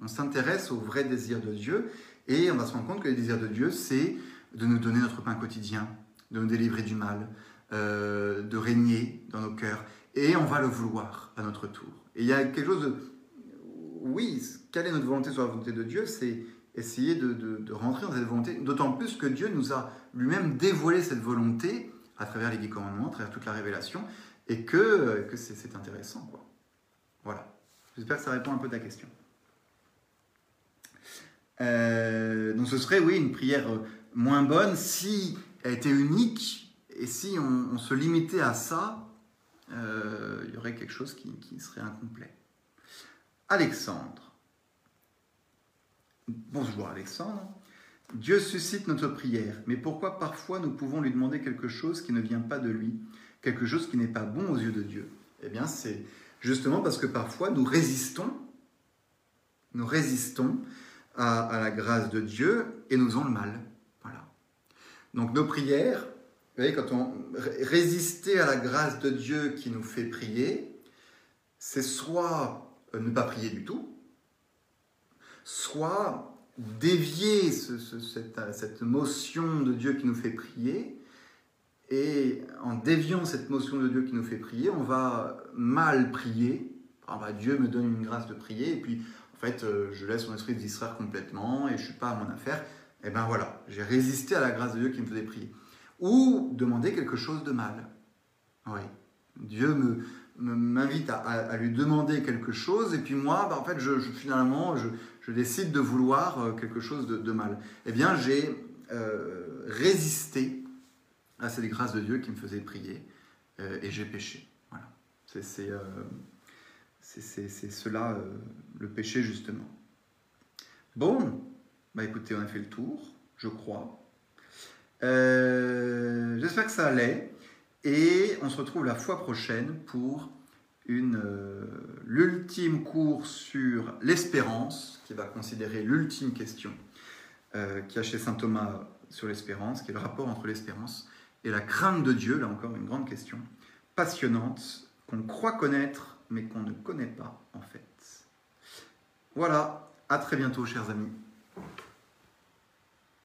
On s'intéresse au vrai désir de Dieu et on va se rendre compte que le désir de Dieu, c'est de nous donner notre pain quotidien, de nous délivrer du mal, euh, de régner dans nos cœurs et on va le vouloir à notre tour. Et il y a quelque chose de... Oui, quelle est notre volonté sur la volonté de Dieu? C'est essayer de, rentrer dans cette volonté, d'autant plus que Dieu nous a lui-même dévoilé cette volonté à travers les dix commandements, à travers toute la révélation, et que, que c'est intéressant. Voilà. J'espère que ça répond un peu à ta question. Euh, donc ce serait, oui, une prière moins bonne si elle était unique et si on se limitait à ça, euh, il y aurait quelque chose qui, serait incomplet. Alexandre. Bonjour Alexandre. Dieu suscite notre prière, mais pourquoi parfois nous pouvons lui demander quelque chose qui ne vient pas de lui, quelque chose qui n'est pas bon aux yeux de Dieu? Eh bien, c'est justement parce que parfois nous résistons, nous résistons à, la grâce de Dieu et nous faisons le mal. Voilà. Donc nos prières, vous voyez, quand on résister à la grâce de Dieu qui nous fait prier, c'est soit euh, ne pas prier du tout, soit dévier cette, motion de Dieu qui nous fait prier, et en déviant cette motion de Dieu qui nous fait prier, on va mal prier. Ah bah, Dieu me donne une grâce de prier, et puis en fait, euh, je laisse mon esprit se distraire complètement, et je suis pas à mon affaire. Et ben voilà, j'ai résisté à la grâce de Dieu qui me faisait prier ou demander quelque chose de mal. Oui. Dieu me, m'invite à, lui demander quelque chose, et puis moi, bah, en fait, je, finalement, je, décide de vouloir euh, quelque chose de, mal. Eh bien, j'ai euh, résisté à cette grâce de Dieu qui me faisait prier, euh, et j'ai péché. Voilà. C'est, cela, le péché, justement. Bon, bah écoutez, on a fait le tour, je crois. J'espère que ça allait. Et on se retrouve la fois prochaine pour euh, l'ultime cours sur l'espérance, qui va considérer l'ultime question euh, qui a chez saint Thomas sur l'espérance, qui est le rapport entre l'espérance et la crainte de Dieu, là encore une grande question, passionnante, qu'on croit connaître, mais qu'on ne connaît pas en fait. Voilà, à très bientôt chers amis.